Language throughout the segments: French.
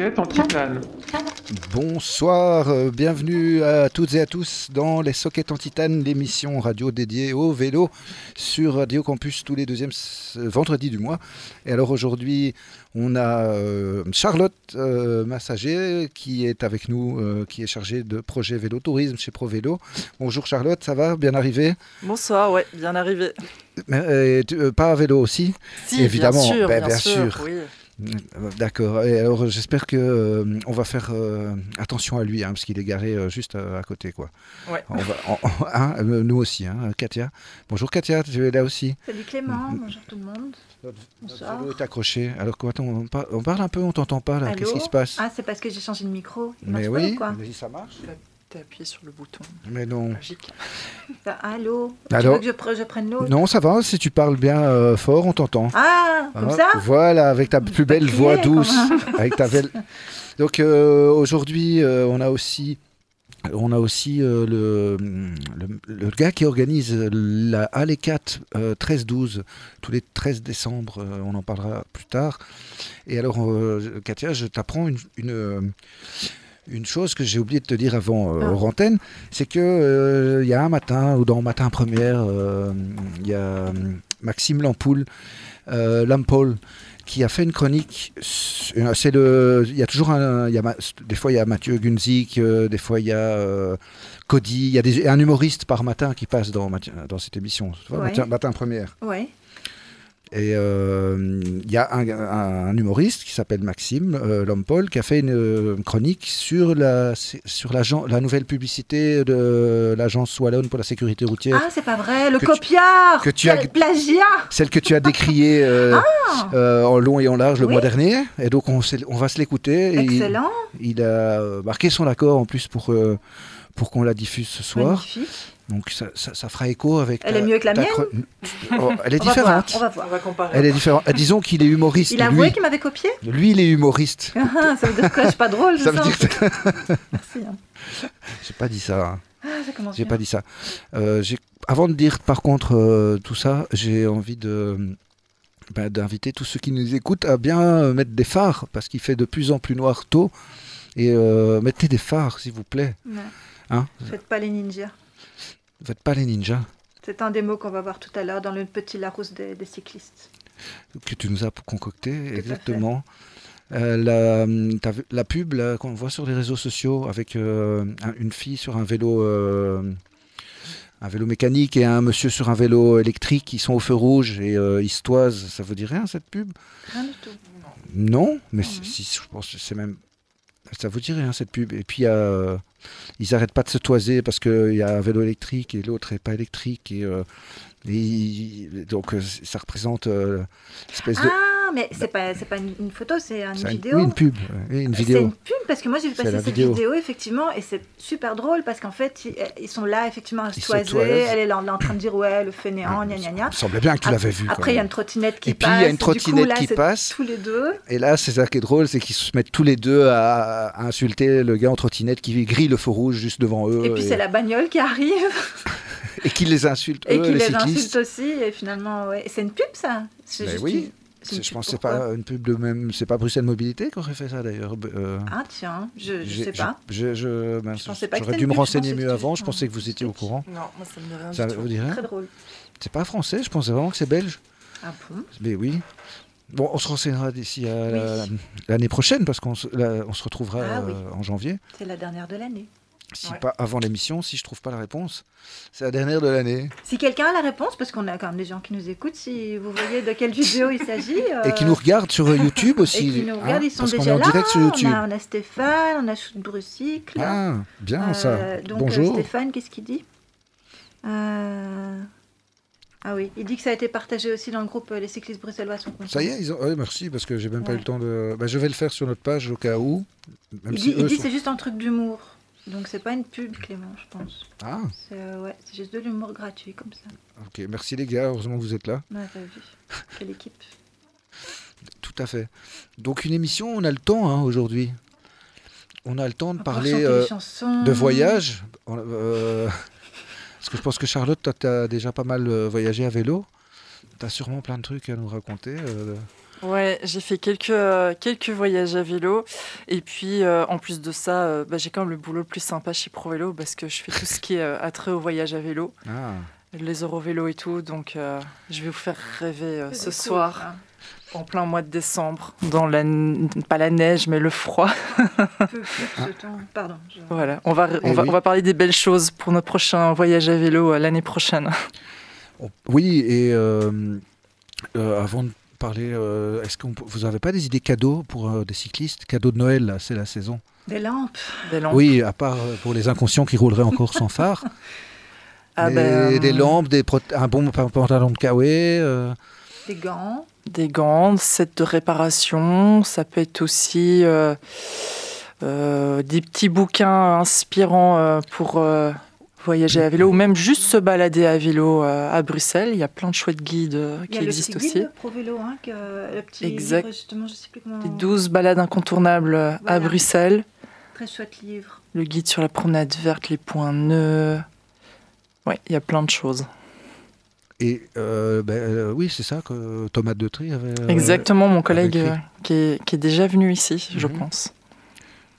soquettes en titane. Bonsoir, euh, bienvenue à toutes et à tous dans les Sockets en Titane, l'émission radio dédiée au vélo sur Radio Campus tous les deuxièmes s- vendredis du mois. Et alors aujourd'hui, on a euh, Charlotte euh, Massager qui est avec nous, euh, qui est chargée de projet vélo tourisme chez ProVélo. Bonjour Charlotte, ça va Bien arrivé Bonsoir, ouais, bien arrivé. Mais, euh, tu- euh, Pas à vélo aussi? Si, Évidemment, bien sûr, ben, bien, bien sûr. sûr. oui. D'accord. Alors, j'espère que euh, on va faire euh, attention à lui, hein, parce qu'il est garé euh, juste à, à côté, quoi. Ouais. On va, on- on- hein, euh, nous aussi, hein, Katia. Bonjour Katia, tu es là aussi. Salut Clément, bonjour tout le monde. Notre Bonsoir. vélo est accroché. Alors, quoi, attends, on, par- on parle un peu, on t'entend pas là. Allô Qu'est-ce qui se passe? Ah, c'est parce que j'ai changé de micro. Il Mais marche pas oui, ou quoi mais ça marche. T'as appuyé sur le bouton Mais non. Ça- Allô Allô Tu veux que je, je prenne l'autre? Non, ça va. Si tu parles bien euh, fort, on t'entend. Ah, comme Ah, ça? Voilà, avec ta plus belle crier, voix douce. avec ta belle... Donc euh, aujourd'hui, euh, on a aussi, on a aussi euh, le, le, le gars qui organise la Alley 4 euh, 13-12 tous les 13 décembre. euh, on en parlera plus tard. Et alors, euh, Katia, je t'apprends une, une, une chose que j'ai oublié de te dire avant euh, Ah. hors antenne, c'est que euh, il y a un matin ou dans Matin Première, euh, il y a euh, Maxime Lampoule, euh, Lampol, qui a fait une chronique. s- euh, C'est le, il y a toujours un, il y a, ma- des fois il y a Mathieu Gunzik, euh, des fois il y a euh, Cody, il y a des- un humoriste par matin qui passe dans, dans cette émission, Ouais. Matin Première. Ouais. Et euh, il y a un, un- un humoriste qui s'appelle Maxime euh, Lampol qui a fait une, euh, chronique sur la sur la nouvelle publicité de l'agence Wallonne pour la sécurité routière, Ah, c'est pas vrai, le Que tu- copiard que tu as- Quel plagiat celle que tu as décriée euh, euh, en long et en large le Ah Oui. mois dernier. Et donc on, va se l'écouter. Il, Excellent, il a marqué son accord en plus pour pour qu'on la diffuse ce soir. magnifique. Donc ça, ça- ça fera écho avec. Elle ta- est mieux que la mienne Oh, Elle est On va voir, différente. on va voir. On va comparer. Elle est différente. Euh, Disons qu'il est humoriste. Il a avoué qu'il m'avait copié Lui, il est humoriste. Ah, Ça veut dire quoi? Je suis pas drôle, Ça c'est veut ça dire que Merci. hein. j'ai pas dit ça. hein. Ah, ça commence J'ai pas dit ça. Euh, avant de dire par contre euh, tout ça, j'ai envie de bah, d'inviter tous ceux qui nous écoutent à bien euh, mettre des phares parce qu'il fait de plus en plus noir tôt. Et euh, mettez des phares, s'il vous plaît. Ouais. Hein? Faites pas les ninjas. Faites pas les ninjas C'est un des mots qu'on va voir tout à l'heure dans le petit Larousse des, des cyclistes. que tu nous as concocté, exactement. Euh, la, la pub qu'on voit sur les réseaux sociaux avec euh, un- une fille sur un vélo, euh, un vélo mécanique et un monsieur sur un vélo électrique qui sont au feu rouge et ils se toisent. Ça vous dit rien cette pub? Rien du tout. Non, mais si, si, je pense que c'est même. Ça vous dit rien cette pub Et puis euh, ils arrêtent pas de se toiser parce qu'il y a un vélo électrique et l'autre est pas électrique et, euh, donc euh, ça représente euh, espèce de. Ah, mais c'est pas, c'est pas une, une photo, c'est une c'est un- vidéo. une pub, oui, une C'est vidéo. une pub parce que moi j'ai vu C'est passer cette vidéo. vidéo. effectivement et c'est super drôle parce qu'en fait ils, ils sont là effectivement à se toiser, elle est là, là en train de dire ouais le fainéant Ah, gna gna Il gna. me semblait bien que tu l'avais vu. Après il y a une trottinette qui Et puis, passe. il y a une coup, trottinette là, qui c'est passe. Tous les deux. Et là, c'est ça qui est drôle, c'est qu'ils se mettent tous les deux à, à insulter le gars en trottinette qui grille le feu rouge juste devant eux Et puis c'est la bagnole qui arrive et qui les insulte et eux, qui les, les insulte aussi et finalement ouais. C'est une pub ça C'est Mais juste oui. Je pense que c'est pas une pub de même. C'est pas Bruxelles Mobilité qui aurait fait ça d'ailleurs. euh, Ah tiens, je, je sais pas. Je, je, ben, j'aurais dû me renseigner mieux avant. Je pensais que vous étiez au courant. Non, moi ça me dit rien Ça du tout. Très drôle. C'est pas français. Je pensais vraiment que c'est belge. Ah bon Mais oui. Bon, on se renseignera d'ici à Oui. la- l'année prochaine parce qu'on se, là, on se retrouvera Ah oui. euh, en janvier. C'est la dernière de l'année. Si Ouais. pas avant l'émission, si je trouve pas la réponse, c'est la dernière de l'année. Si quelqu'un a la réponse, parce qu'on a quand même des gens qui nous écoutent, si vous voyez de quelle vidéo il s'agit. Et qui euh, nous regardent sur YouTube et aussi. qui nous hein, regardent, ils sont parce qu'on est déjà en là. direct sur YouTube. On, a, on a Stéphane, on a Brucycle. Ah, bien Euh, ça. donc Bonjour. euh, Stéphane, qu'est-ce qu'il dit Euh, Ah oui, il dit que ça a été partagé aussi dans le groupe euh, Les cyclistes bruxellois sont contents. Ça y est, ils ont... merci parce que j'ai même pas eu le temps de. Bah, je vais le faire sur notre page au cas où. Même Il si dit, il dit sont- c'est juste un truc d'humour. Donc c'est pas une pub, Clément, je pense. Ah, C'est euh, ouais, c'est juste de l'humour gratuit comme ça. ok. Merci les gars. Heureusement que vous êtes là. Ouais, t'as vu. Quelle équipe. Tout à fait. Donc une émission, on a le temps hein, aujourd'hui. On a le temps de parler chanter euh, des chansons. de voyage. On- euh, parce que je pense que Charlotte, toi, tu as déjà pas mal euh, voyagé à vélo. Tu as sûrement plein de trucs à nous raconter. euh, Ouais, j'ai fait quelques, euh, quelques voyages à vélo. Et puis, euh, en plus de ça, euh, bah, j'ai quand même le boulot le plus sympa chez ProVélo parce que je fais tout ce qui est euh, attrait au voyage à vélo, Ah. les Eurovélo et tout. Donc, euh, je vais vous faire rêver euh, ce cool, soir, hein. en plein mois de décembre, dans la, pas la neige, mais le froid. Peu-. Pardon. je- Voilà, on va, on, Eh va, oui. on va parler des belles choses pour notre prochain voyage à vélo euh, l'année prochaine. On- Oui, et euh, euh, avant de parler, euh, est-ce que vous n'avez pas des idées cadeaux pour euh, des cyclistes? Cadeaux de Noël, c'est la saison. Des lampes. Des lampes. Oui, à part euh, pour les inconscients qui rouleraient encore sans phare. Ah Des- ben, des lampes, des un bon pa- pantalon de Kawaii. euh, Des gants. Des gants, set de réparation, ça peut être aussi euh, euh, des petits bouquins inspirants euh, pour euh, voyager à vélo ou même juste se balader à vélo euh, à Bruxelles. Il y a plein de chouettes guides euh, Il y qui a le existent aussi. guide Pro Vélo, hein, que, le petit Exact. livre, justement, je sais plus comment. Les 12 balades incontournables euh, à. Bruxelles. Très chouette livre. Le guide sur la promenade verte, les points nœuds. Oui, il y a plein de choses. Et euh, ben, euh, oui, c'est ça que Thomas de Tri avait. euh, Exactement, mon collègue euh, qui, est, qui est déjà venu ici, je Mhm. pense.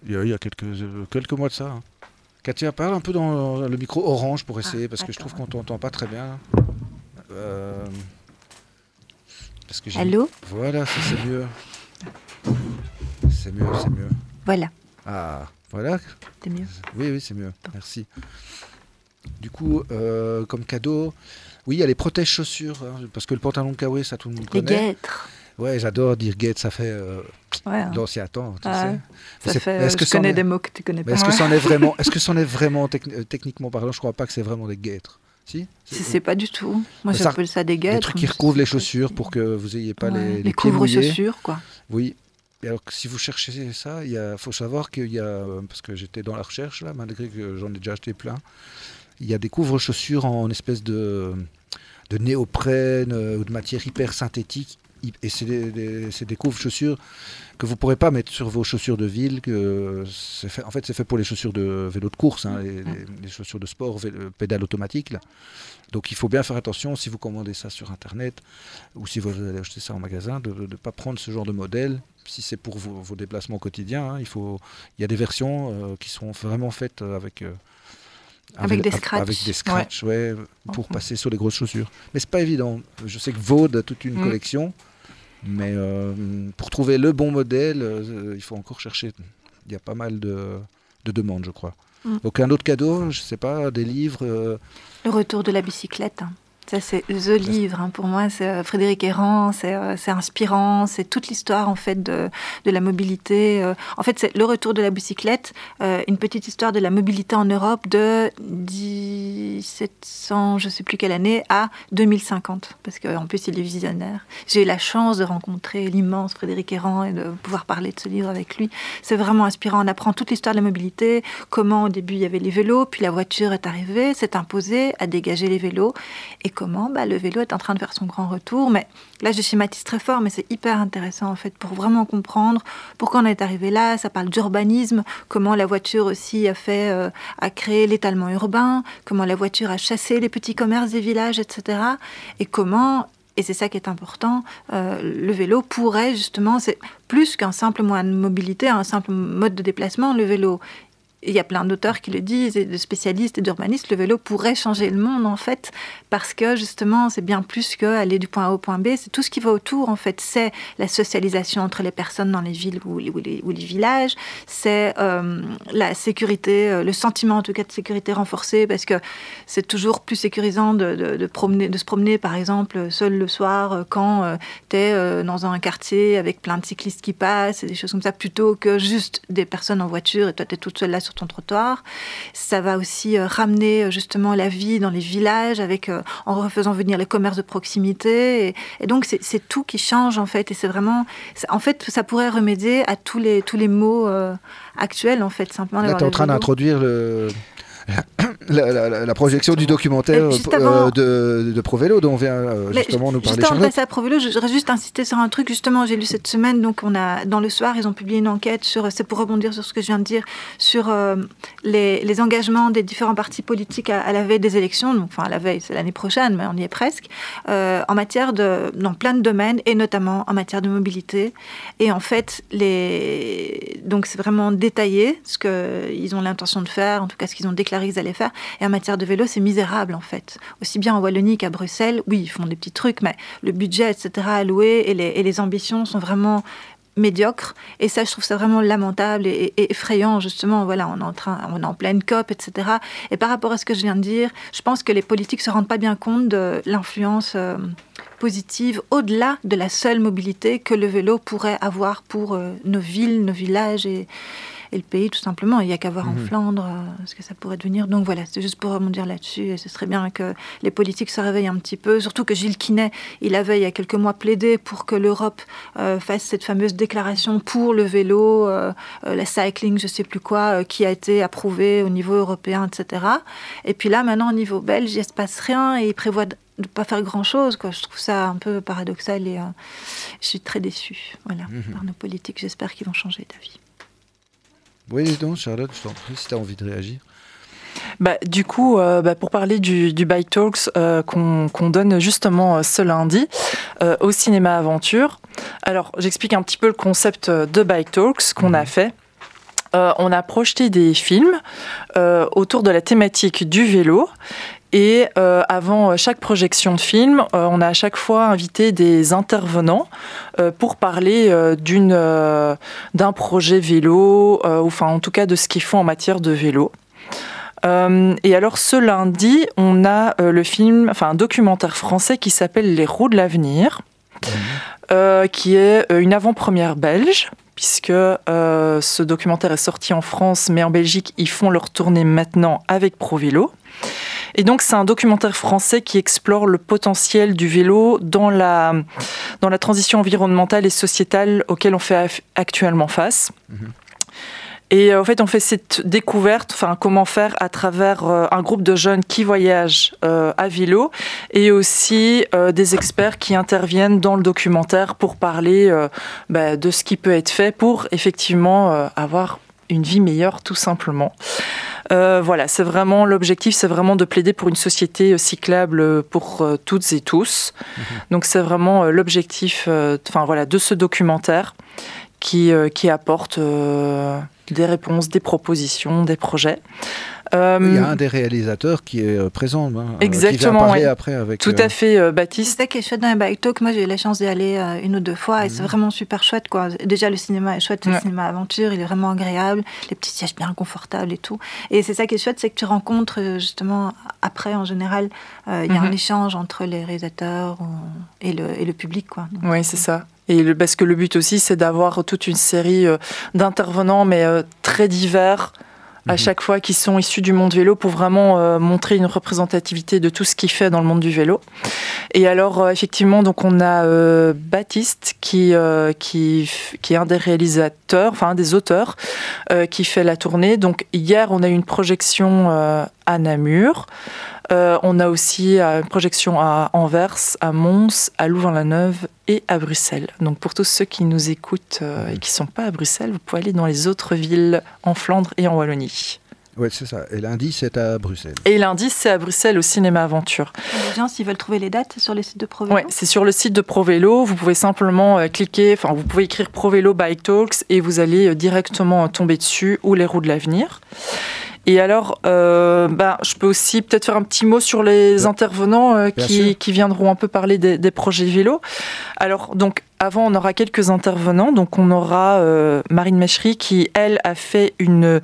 Il y a, il y a quelques, euh, quelques mois de ça. hein. Katia, parle un peu dans le micro orange pour essayer, Ah, parce que je trouve qu'on t'entend pas très bien. Euh, parce que j'ai- Allô Voilà, ça, c'est mieux. C'est mieux, c'est mieux. Voilà, Ah, voilà. c'est mieux. Oui, oui, c'est mieux. Merci. Du coup, euh, comme cadeau, oui, il y a les protèges chaussures, hein, parce que le pantalon Kawaii, ça tout le monde Les connaît. guêtres. Ouais, j'adore dire guette, ça fait euh, Ouais, hein. l'ancien temps, tu Ah, sais. ça fait. est-ce que je connais est- des mots que tu connais pas. est-ce que c'en est vraiment, est-ce que c'en est vraiment techni- euh, techniquement parlant? Je crois pas que c'est vraiment des guêtres. Si c'est pas du tout. Moi, Mais ça- j'appelle ça des guêtres. Des trucs qui recouvrent les chaussures pour que vous ayez pas Ouais, les, les les couvre-chaussures, quoi. Oui. Et alors que si vous cherchez ça, il faut savoir qu'il y a, euh, parce que j'étais dans la recherche là, malgré que j'en ai déjà acheté plein, il y a des couvre-chaussures en espèce de, de néoprène euh, ou de matière hyper synthétique. Et c'est des, des- des couvre-chaussures que vous ne pourrez pas mettre sur vos chaussures de ville. Que fait, en fait, c'est fait pour les chaussures de vélo de course, hein, les, les- les chaussures de sport, vélo- pédale automatique. Là. Donc il faut bien faire attention si vous commandez ça sur Internet ou si vous allez acheter ça en magasin, de ne pas prendre ce genre de modèle. Si c'est pour vos, vos déplacements quotidiens, hein, il, faut, il y a des versions euh, qui sont vraiment faites euh, avec, euh, Avec des scratchs. Avec des scratchs, ouais, pour passer sur les grosses chaussures. Mais c'est pas évident. Je sais que Vaud a toute une Mhm. collection, mais euh, pour trouver le bon modèle, euh, il faut encore chercher. Il y a pas mal de, de demandes, je crois. Mhm. Donc un autre cadeau, je sais pas, des livres. euh, Le retour de la bicyclette. Ça, c'est The Livre. hein. Pour moi, c'est euh, Frédéric Errand, c'est euh, inspirant, c'est toute l'histoire en fait de, de la mobilité. euh. En fait, c'est le retour de la bicyclette, euh, une petite histoire de la mobilité en Europe de 1700, je sais plus quelle année, à 2050. Parce qu'en plus, il est visionnaire. J'ai eu la chance de rencontrer l'immense Frédéric Errand et de pouvoir parler de ce livre avec lui. C'est vraiment inspirant. On apprend toute l'histoire de la mobilité, comment au début il y avait les vélos, puis la voiture est arrivée, s'est imposée à dégager les vélos, et comment bah, le vélo est en train de faire son grand retour. Mais là, je schématise très fort, mais c'est hyper intéressant en fait pour vraiment comprendre pourquoi on est arrivé là. Ça parle d'urbanisme, comment la voiture aussi a fait, euh, a créé l'étalement urbain, comment la voiture a chassé les petits commerces des villages, etc. Et comment et c'est ça qui est important, euh, le vélo pourrait justement, c'est plus qu'un simple moyen de mobilité, un simple mode de déplacement, le vélo. Il y a plein d'auteurs qui le disent, et de spécialistes et d'urbanistes, le vélo pourrait changer le monde en fait, parce que justement c'est bien plus que aller du point A au point B, c'est tout ce qui va autour en fait, c'est la socialisation entre les personnes dans les villes ou, les, villages, c'est euh, la sécurité, euh, le sentiment en tout cas de sécurité renforcée, parce que c'est toujours plus sécurisant de, se promener par exemple seul le soir euh, quand tu es dans un quartier avec plein de cyclistes qui passent et des choses comme ça, plutôt que juste des personnes en voiture et toi tu es toute seule là sur ton trottoir. Ça va aussi euh, ramener euh, justement la vie dans les villages avec, euh, en refaisant venir les commerces de proximité. Et, et donc c'est tout qui change en fait. Et c'est vraiment, en fait, ça pourrait remédier à tous les, tous les maux actuels en fait, simplement. Là, tu es en train d'introduire le, la, projection du documentaire euh, de, de Provélo dont on vient euh, justement nous parler. Juste avant de passer à Provélo, je voudrais juste insister sur un truc. Justement, j'ai lu cette semaine, donc on a dans le soir, ils ont publié une enquête sur, c'est pour rebondir sur ce que je viens de dire, sur euh, les, les, engagements des différents partis politiques à, la veille des élections. Donc, enfin, à la veille, c'est l'année prochaine, mais on y est presque. en matière de, dans plein de domaines et notamment en matière de mobilité. Et en fait, les, donc c'est vraiment détaillé ce qu'ils ont l'intention de faire, en tout cas ce qu'ils ont déclaré qu'ils allaient faire. Et en matière de vélo, c'est misérable en fait. Aussi bien en Wallonie qu'à Bruxelles, oui, ils font des petits trucs, mais le budget, etc., alloué et les, et les ambitions sont vraiment médiocres. Et ça, je trouve ça vraiment lamentable et, effrayant, justement. Voilà, on est en train, on est en pleine COP, etc. Et par rapport à ce que je viens de dire, je pense que les politiques se rendent pas bien compte de l'influence euh, positive au-delà de la seule mobilité que le vélo pourrait avoir pour euh, nos villes, nos villages et, et le pays, tout simplement. Il n'y a qu'à voir en mhm. Flandre euh, ce que ça pourrait devenir. Donc voilà, c'est juste pour rebondir là-dessus. Et ce serait bien que les politiques se réveillent un petit peu. Surtout que Gilles Quinet, il avait il y a quelques mois plaidé pour que l'Europe euh, fasse cette fameuse déclaration pour le vélo, euh, la cycling, je sais plus quoi, qui a été approuvée au niveau européen, etc. Et puis là, maintenant, au niveau belge, il ne se passe rien et il prévoit de ne pas faire grand chose. Quoi. Je trouve ça un peu paradoxal et je suis très déçue voilà, mhm. par nos politiques. J'espère qu'ils vont changer d'avis. Oui, donc Charlotte, je t'en prie, si tu as envie de réagir. Bah, du coup, euh, bah, pour parler du, Bike Talks euh, qu'on donne justement euh, ce lundi au Cinéma Aventure. Alors, j'explique un petit peu le concept de Bike Talks qu'on a mhm. fait. on a projeté des films autour de la thématique du vélo et euh, avant chaque projection de film, euh, on a à chaque fois invité des intervenants euh, pour parler d'une, d'un projet vélo, ou enfin en tout cas de ce qu'ils font en matière de vélo. et alors ce lundi, on a le film, enfin un documentaire français qui s'appelle Les roues de l'avenir, qui est une avant-première belge puisque ce documentaire est sorti en France, mais en Belgique, ils font leur tournée maintenant avec ProVélo. Et donc, c'est un documentaire français qui explore le potentiel du vélo dans la, dans la transition environnementale et sociétale auquel on fait actuellement face. Mhm. Et euh, en fait, on fait cette découverte, enfin, comment faire à travers euh, un groupe de jeunes qui voyagent euh, à vélo et aussi des experts qui interviennent dans le documentaire pour parler bah, de ce qui peut être fait pour effectivement avoir une vie meilleure, tout simplement. Euh, voilà, c'est vraiment l'objectif, c'est vraiment de plaider pour une société cyclable euh, pour toutes et tous. Mhm. Donc c'est vraiment l'objectif, enfin voilà, de ce documentaire qui, qui apporte des réponses, des propositions, des projets. Euh, Il y a un des réalisateurs qui est euh, présent, hein, euh, Exactement, qui après avec. Tout à fait, Baptiste. C'est ça qui est chouette dans les bike talk. Moi, j'ai eu la chance d'y aller une ou deux fois et c'est mhm. vraiment super chouette. Quoi. Déjà, le cinéma est chouette, le cinéma aventure, il est vraiment agréable, les petits sièges bien confortables et tout. Et c'est ça qui est chouette, c'est que tu rencontres justement après, en général, il y a un mhm. échange entre les réalisateurs et le, et le public. Quoi. oui, c'est ça. Et le, parce que le but aussi, c'est d'avoir toute une série d'intervenants, mais très divers, à mhm. chaque fois qui sont issus du monde vélo pour vraiment euh, montrer une représentativité de tout ce qui fait dans le monde du vélo. Et alors euh, effectivement donc on a euh, Baptiste qui, qui qui est un des réalisateurs, enfin un des auteurs qui fait la tournée. Donc hier on a eu une projection à Namur. Euh, on a aussi euh, une projection à Anvers, à Mons, à Louvain-la-Neuve et à Bruxelles. Donc pour tous ceux qui nous écoutent euh, et qui ne sont pas à Bruxelles, vous pouvez aller dans les autres villes en Flandre et en Wallonie. Oui, c'est ça. Et lundi, c'est à Bruxelles. Et lundi, c'est à Bruxelles au Cinéma Aventure. Les gens, s'ils veulent trouver les dates, c'est sur le site de ProVélo Oui, c'est sur le site de ProVélo. Vous pouvez simplement cliquer, enfin, vous pouvez écrire ProVélo Bike Talks et vous allez directement tomber dessus ou les roues de l'avenir. Et alors, euh, bah, je peux aussi peut-être faire un petit mot sur les intervenants euh, qui, qui, viendront un peu parler des, des, projets vélo. Alors, donc, avant, on aura quelques intervenants. Donc, on aura euh, Marine Mechery qui, elle, a fait une,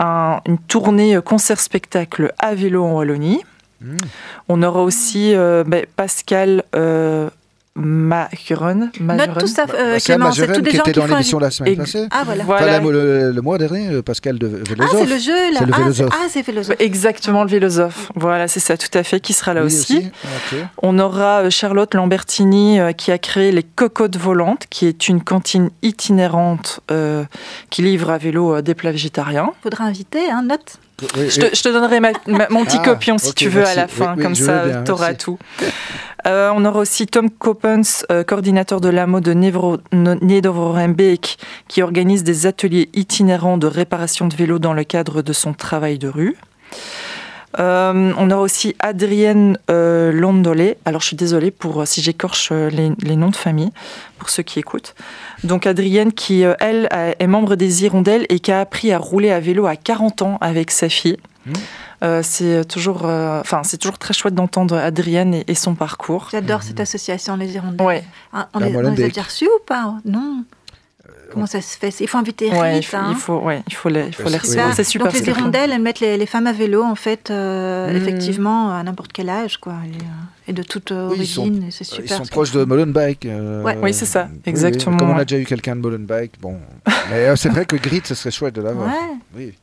une tournée concert-spectacle à vélo en Wallonie. Mmh. On aura aussi bah, Pascal Majuren. Note tout ça, euh, Clément, c'est tous des qui gens étaient dans l'émission la semaine passée. Ah voilà. voilà. le, mois dernier, euh, Pascal de Vélosophe. Ah, c'est le jeu là. C'est le. Ah, c'est Vélosophe. Exactement, le Vélosophe. Voilà, c'est ça, tout à fait, qui sera là aussi. On aura euh, Charlotte Lambertini qui a créé les Cocottes Volantes, qui est une cantine itinérante qui livre à vélo des plats végétariens. Faudra inviter, hein, note. Je, te, donnerai mon petit Ah, copion si tu veux merci. à la fin, oui, comme ça tu auras tout. Euh, on aura aussi Tom Coppens, euh, coordinateur de l'AMO de Nederhornbeek, qui organise des ateliers itinérants de réparation de vélos dans le cadre de son travail de rue. Euh, on aura aussi Adrienne euh, Londolé. Alors, je suis désolée pour euh, si j'écorche euh, les, les noms de famille pour ceux qui écoutent. Donc, Adrienne, qui euh, elle est membre des Hirondelles et qui a appris à rouler à vélo à 40 ans avec sa fille. Mmh. Euh, c'est toujours, euh, enfin, c'est toujours très chouette d'entendre Adrienne et, et son parcours. J'adore cette association, les Hirondelles. Ouais, Ah, on, les, on les a déjà reçus ou pas? Non. Comment ça se fait? Il faut inviter ouais, il faut, hein. il faut, ouais, il faut les, il faut les Oui, recevoir. oui. C'est super. Donc les hirondelles, elles mettent les, les femmes à vélo en fait, euh, Mhm. effectivement, à n'importe quel âge, quoi, et, euh, et de toute euh, Oui, origine. et c'est super. Ils sont proches de. Molenbeek. euh, Ouais. Oui, c'est ça, oui, oui. exactement, Comme on a déjà eu quelqu'un de Molenbeek, bon. Mais euh, c'est vrai que Grit, ce serait chouette de l'avoir. Ouais. Oui.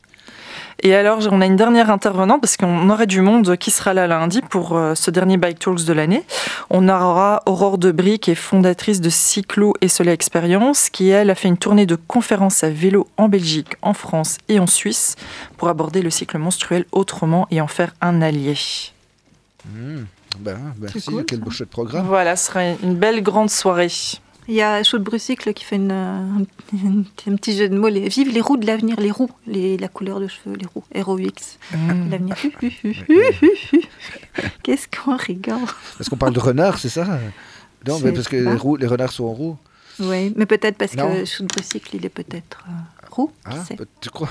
Et alors, on a une dernière intervenante parce qu'on aurait du monde qui sera là lundi pour euh, ce dernier Bike Talks de l'année. On aura Aurore Debris, qui est fondatrice de Cyclo et Soleil Expérience, qui elle a fait une tournée de conférences à vélo en Belgique, en France et en Suisse pour aborder le cycle menstruel autrement et en faire un allié. Mmh. Ben, merci, C'est cool, quel beau chouette programme. Voilà, ce sera une belle grande soirée. Il y a Chaude Brucycle qui fait une, euh, un, un petit jeu de mots. Les, vive les roues de l'avenir, les roues, les, la couleur de cheveux, les roues. Heroix, Mmh. l'avenir. Qu'est-ce qu'on rigole Est-ce qu'on parle de renard, c'est ça? Non, mais parce que les, roues- les renards sont en roue. Oui, mais peut-être parce Non. que Chaude Brucycle, il est peut-être euh, roux. qui Ah, sait. tu crois?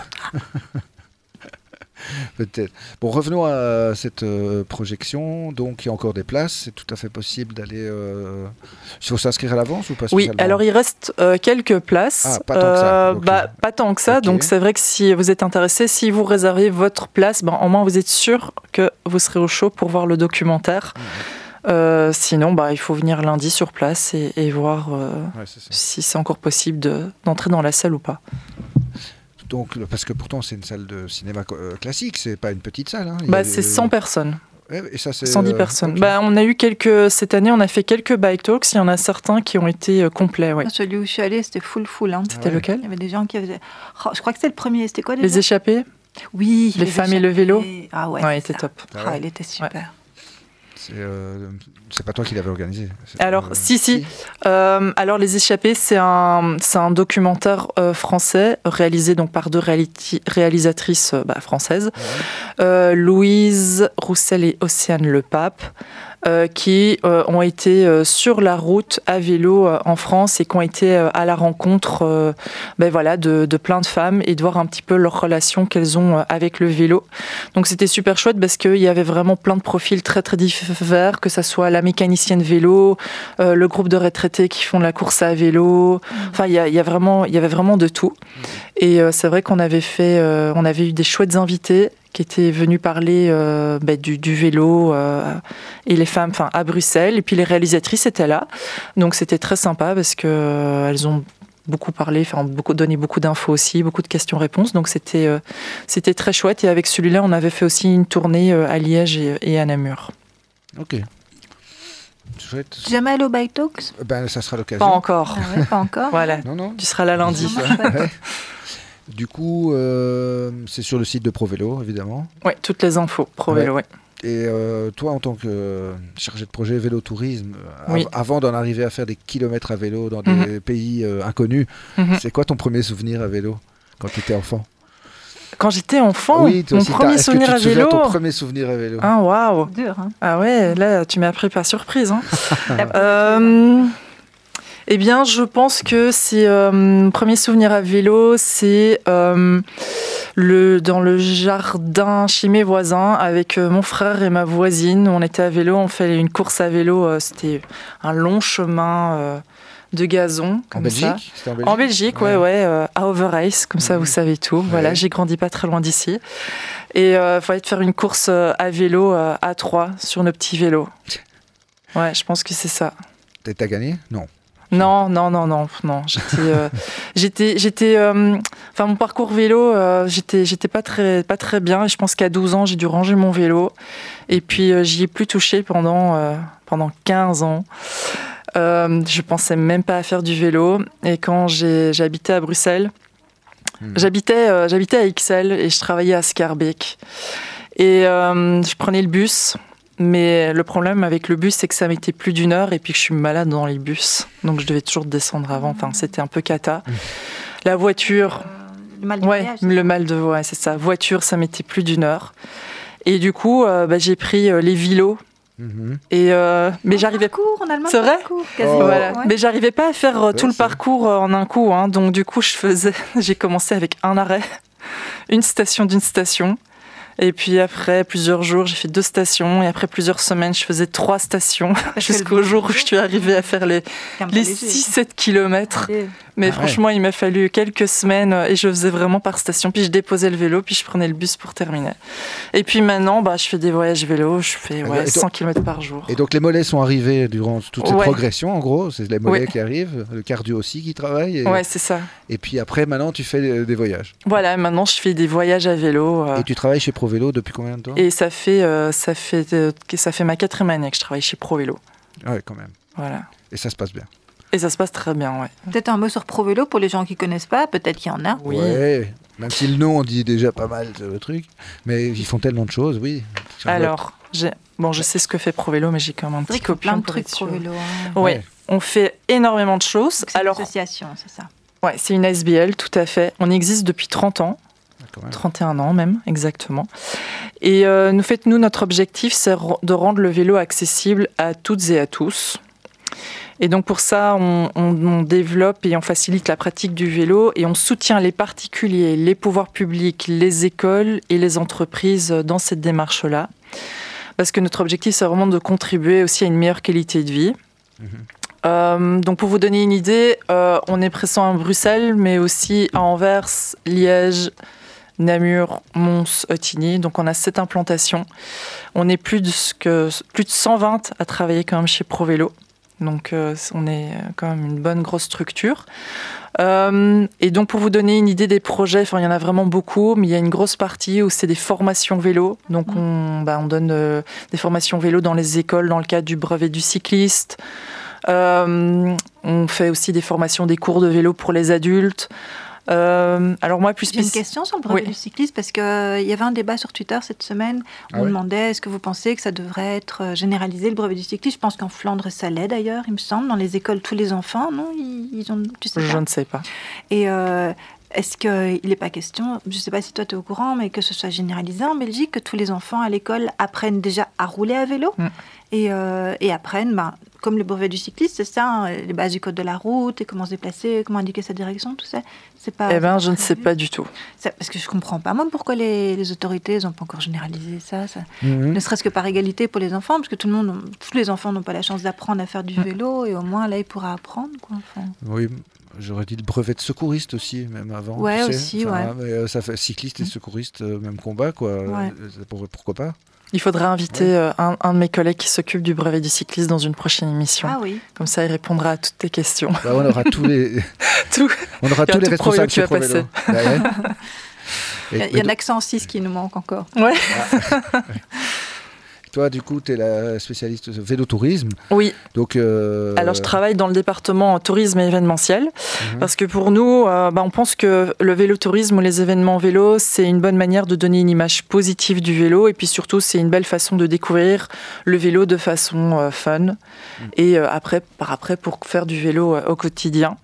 Peut-être. Bon, revenons à cette euh, projection. Donc, il y a encore des places. C'est tout à fait possible d'aller. euh, Il faut s'inscrire à l'avance ou pas Oui, alors il reste euh, quelques places. Ah, pas tant que ça, bah, pas tant que ça. Donc c'est vrai que si vous êtes intéressé, si vous réservez votre place, ben, au moins vous êtes sûr que vous serez au chaud pour voir le documentaire. Euh, sinon, bah, il faut venir lundi sur place et, et voir euh, Ouais, si c'est encore possible de- d'entrer dans la salle ou pas. Donc, parce que pourtant, c'est une salle de cinéma euh, classique. C'est pas une petite salle. hein. Bah, c'est 100 personnes, Ouais, et ça, c'est, 110 euh, personnes. ok. Bah, on a eu quelques cette année, on a fait quelques bike talks. Il y en a certains qui ont été euh, complets. Ouais. Celui où je suis allée, c'était full full. Hein. C'était ouais. lequel? Il y avait des gens qui faisaient. Oh, je crois que c'était le premier. C'était quoi Les déjà échappés? Oui. les femmes et le vélo? Ah ouais. Ouais, il c'est était ça. top. Ah Ah, il était super. C'est, euh, c'est pas toi qui l'avais organisé. Alors, euh, si, si. Euh, alors, Les Échappés, c'est un, un documentaire français réalisé donc par deux réalisatrices bah, françaises, Ouais. Louise Roussel et Océane Le Pape, qui euh, ont été euh, sur la route à vélo euh, en France et qui ont été euh, à la rencontre euh, ben voilà, de, plein de femmes et de voir un petit peu leur relation qu'elles ont euh, avec le vélo. Donc c'était super chouette parce qu'il y avait vraiment plein de profils très très divers, que ce soit la mécanicienne vélo, euh, le groupe de retraités qui font la course à vélo. Enfin, il y, a- y a y avait vraiment de tout. Et euh, c'est vrai qu'on avait fait, euh, avait eu des chouettes invités qui étaient venus parler euh, ben, du, du vélo euh, et les femmes, enfin à Bruxelles. Et puis les réalisatrices étaient là, donc c'était très sympa parce que euh, elles ont beaucoup parlé, enfin beaucoup donné beaucoup d'infos aussi, beaucoup de questions-réponses. Donc c'était euh, c'était très chouette. Et avec celui-là, on avait fait aussi une tournée euh, à Liège et, et à Namur. Ok. Chouette. Jamais allé au Bike Talks? Ben, ça sera Pas l'occasion. encore. Ah ouais, Pas encore. Voilà. Non, non. Tu seras là lundi. Du coup, euh, c'est sur le site de ProVélo, évidemment. Ouais, toutes les infos pro Ouais. vélo. Ouais. Et euh, toi, en tant que euh, chargé de projet vélo tourisme, Oui. av- avant d'en arriver à faire des kilomètres à vélo dans des Mhm. pays euh, inconnus, Mhm. c'est quoi ton premier souvenir à vélo quand tu étais enfant? Quand j'étais enfant, Oui, mon aussi, premier est-ce que souvenir tu te à vélo. ton premier souvenir à vélo? Ah waouh. Dur, hein. Ah ouais, là tu m'as pris par surprise. Hein. Euh, eh bien, je pense que c'est euh, mon premier souvenir à vélo, c'est euh, le dans le jardin chez mes voisins avec euh, mon frère et ma voisine. On était à vélo, on fait une course à vélo. euh, C'était un long chemin euh, de gazon En comme ça. Belgique C'était en Belgique En Belgique, ouais, ouais, euh, à Overice, comme ça vous savez tout. Voilà, j'ai grandi pas très loin d'ici. Et il fallait faire une course euh, à vélo euh, à trois sur nos petits vélos. Ouais, je pense que c'est ça. T'as gagné? Non. Non, non, non, non, non. J'étais, euh, j'étais, j'étais. euh, Enfin, mon parcours vélo, euh, j'étais, j'étais pas très, pas très bien. Et je pense qu'à 12 ans, j'ai dû ranger mon vélo. Et puis, j'y ai plus touché pendant, pendant 15 ans. Je pensais même pas à faire du vélo. Et quand j'ai, habité à Bruxelles, Mhm. J'habitais, j'habitais à Ixelles et je travaillais à Scarbeck. Et je prenais le bus. Mais le problème avec le bus, c'est que ça mettait plus d'une heure et puis que je suis malade dans les bus. Donc je devais toujours descendre avant. Enfin, c'était un peu cata. La voiture. le mal de ouais, le mal de ouais, c'est ça. Voiture, ça mettait plus d'une heure. Et du coup, bah, j'ai pris les vélos Mhm. Et euh, mais j'arrivais en Allemagne. C'est vrai. Voilà. Mais j'arrivais pas à faire euh, tout le parcours euh, en un coup. Hein. Donc du coup, je faisais. J'ai commencé avec un arrêt, une station d'une station. Et puis après plusieurs jours, j'ai fait deux stations. Et après plusieurs semaines, je faisais trois stations. Jusqu'au jour où je suis arrivée à faire les, les 6-7 kilomètres. Mais ah franchement, il m'a fallu quelques semaines et je faisais vraiment par station. Puis je déposais le vélo, puis je prenais le bus pour terminer. Et puis maintenant, bah, je fais des voyages vélo. Je fais ouais, 100 km par jour. Et donc les mollets sont arrivés durant toute cette progression, en gros. C'est les mollets qui arrivent, le cardio aussi qui travaille. Et... Ouais, c'est ça. Et puis après, maintenant, tu fais des voyages. Voilà, maintenant, je fais des voyages à vélo. Euh. Et tu travailles chez Pro Vélo depuis combien de temps? Et ça fait, euh, ça, fait, euh, ça fait ma quatrième année que je travaille chez Pro Vélo. Ouais, quand même. Voilà. Et ça se passe bien. Et ça se passe très bien, ouais. Peut-être un mot sur ProVélo pour les gens qui connaissent pas, peut-être qu'il y en a. Oui. même si le nom on dit déjà pas mal le truc, mais ils font tellement de choses, oui. Alors, bon, je sais ce que fait ProVélo, mais j'ai quand même un petit copain. plein de trucs ProVélo. Hein. Oui, ouais. on fait énormément de choses. C'est une association, c'est ça Ouais, c'est une SBL, tout à fait. On existe depuis 30 ans. 31 ans même, exactement. Et euh, nous fait, nous, notre objectif, c'est de rendre le vélo accessible à toutes et à tous. Et donc pour ça, on, développe et on facilite la pratique du vélo et on soutient les particuliers, les pouvoirs publics, les écoles et les entreprises dans cette démarche-là. Parce que notre objectif, c'est vraiment de contribuer aussi à une meilleure qualité de vie. Mhm. Euh, donc pour vous donner une idée, euh, on est présent à Bruxelles, mais aussi à Anvers, Liège, Namur, Mons, Otigny. Donc on a cette implantation. On est plus de, que, plus de 120 à travailler quand même chez ProVélo. Donc euh, on est quand même une bonne grosse structure. Euh, et donc pour vous donner une idée des projets, enfin il y en a vraiment beaucoup, mais il y a une grosse partie où c'est des formations vélo. Donc mmh. on, bah, on donne euh, des formations vélo dans les écoles dans le cadre du brevet du cycliste. on fait aussi des formations, des cours de vélo pour les adultes. Euh, alors moi, plus J'ai une question sur le brevet du cycliste parce qu'il euh, y avait un débat sur Twitter cette semaine. Ah on demandait est-ce que vous pensez que ça devrait être euh, généralisé le brevet du cycliste? Je pense qu'en Flandre ça l'est d'ailleurs, il me semble. Dans les écoles, tous les enfants, non? Ils, ont, tu sais Je ne sais pas. Et est-ce qu'il n'est pas question, je ne sais pas si toi tu es au courant, mais que ce soit généralisé en Belgique, que tous les enfants à l'école apprennent déjà à rouler à vélo? Mm. Et, et, apprennent ben, comme le brevet du cycliste, c'est ça, hein, les bases du code de la route et comment se déplacer, comment indiquer sa direction, tout ça. C'est pas. Eh ben, je ne sais pas du tout. parce que je comprends pas moi pourquoi les, autorités n'ont pas encore généralisé ça, mhm. ne serait-ce que par égalité pour les enfants, parce que tout le monde, tous les enfants n'ont pas la chance d'apprendre à faire du mm. vélo et au moins là, il pourra apprendre. Quoi. Oui. J'aurais dit le brevet de secouriste aussi, même avant. Ouais, aussi, ouais. Euh, ça fait cycliste et mm. secouriste, euh, même combat, quoi. Euh, pourquoi pas il faudrait inviter euh, un, de mes collègues qui s'occupe du brevet du cycliste dans une prochaine émission. Ah oui. Comme ça, il répondra à toutes tes questions. Bah, on aura tous les, tout. on aura tous les responsables qui va passer. Bah, il y a, un accent 6 qui nous manque encore. Ouais. Ah. Toi, du coup, tu es la spécialiste de vélo-tourisme. Oui. Donc, euh, Alors, je travaille dans le département tourisme et événementiel. Mhm. Parce que pour nous, euh, bah, on pense que le vélo-tourisme ou les événements vélo, c'est une bonne manière de donner une image positive du vélo. Et puis surtout, c'est une belle façon de découvrir le vélo de façon euh, fun. Mhm. Et après, par après, pour faire du vélo au quotidien.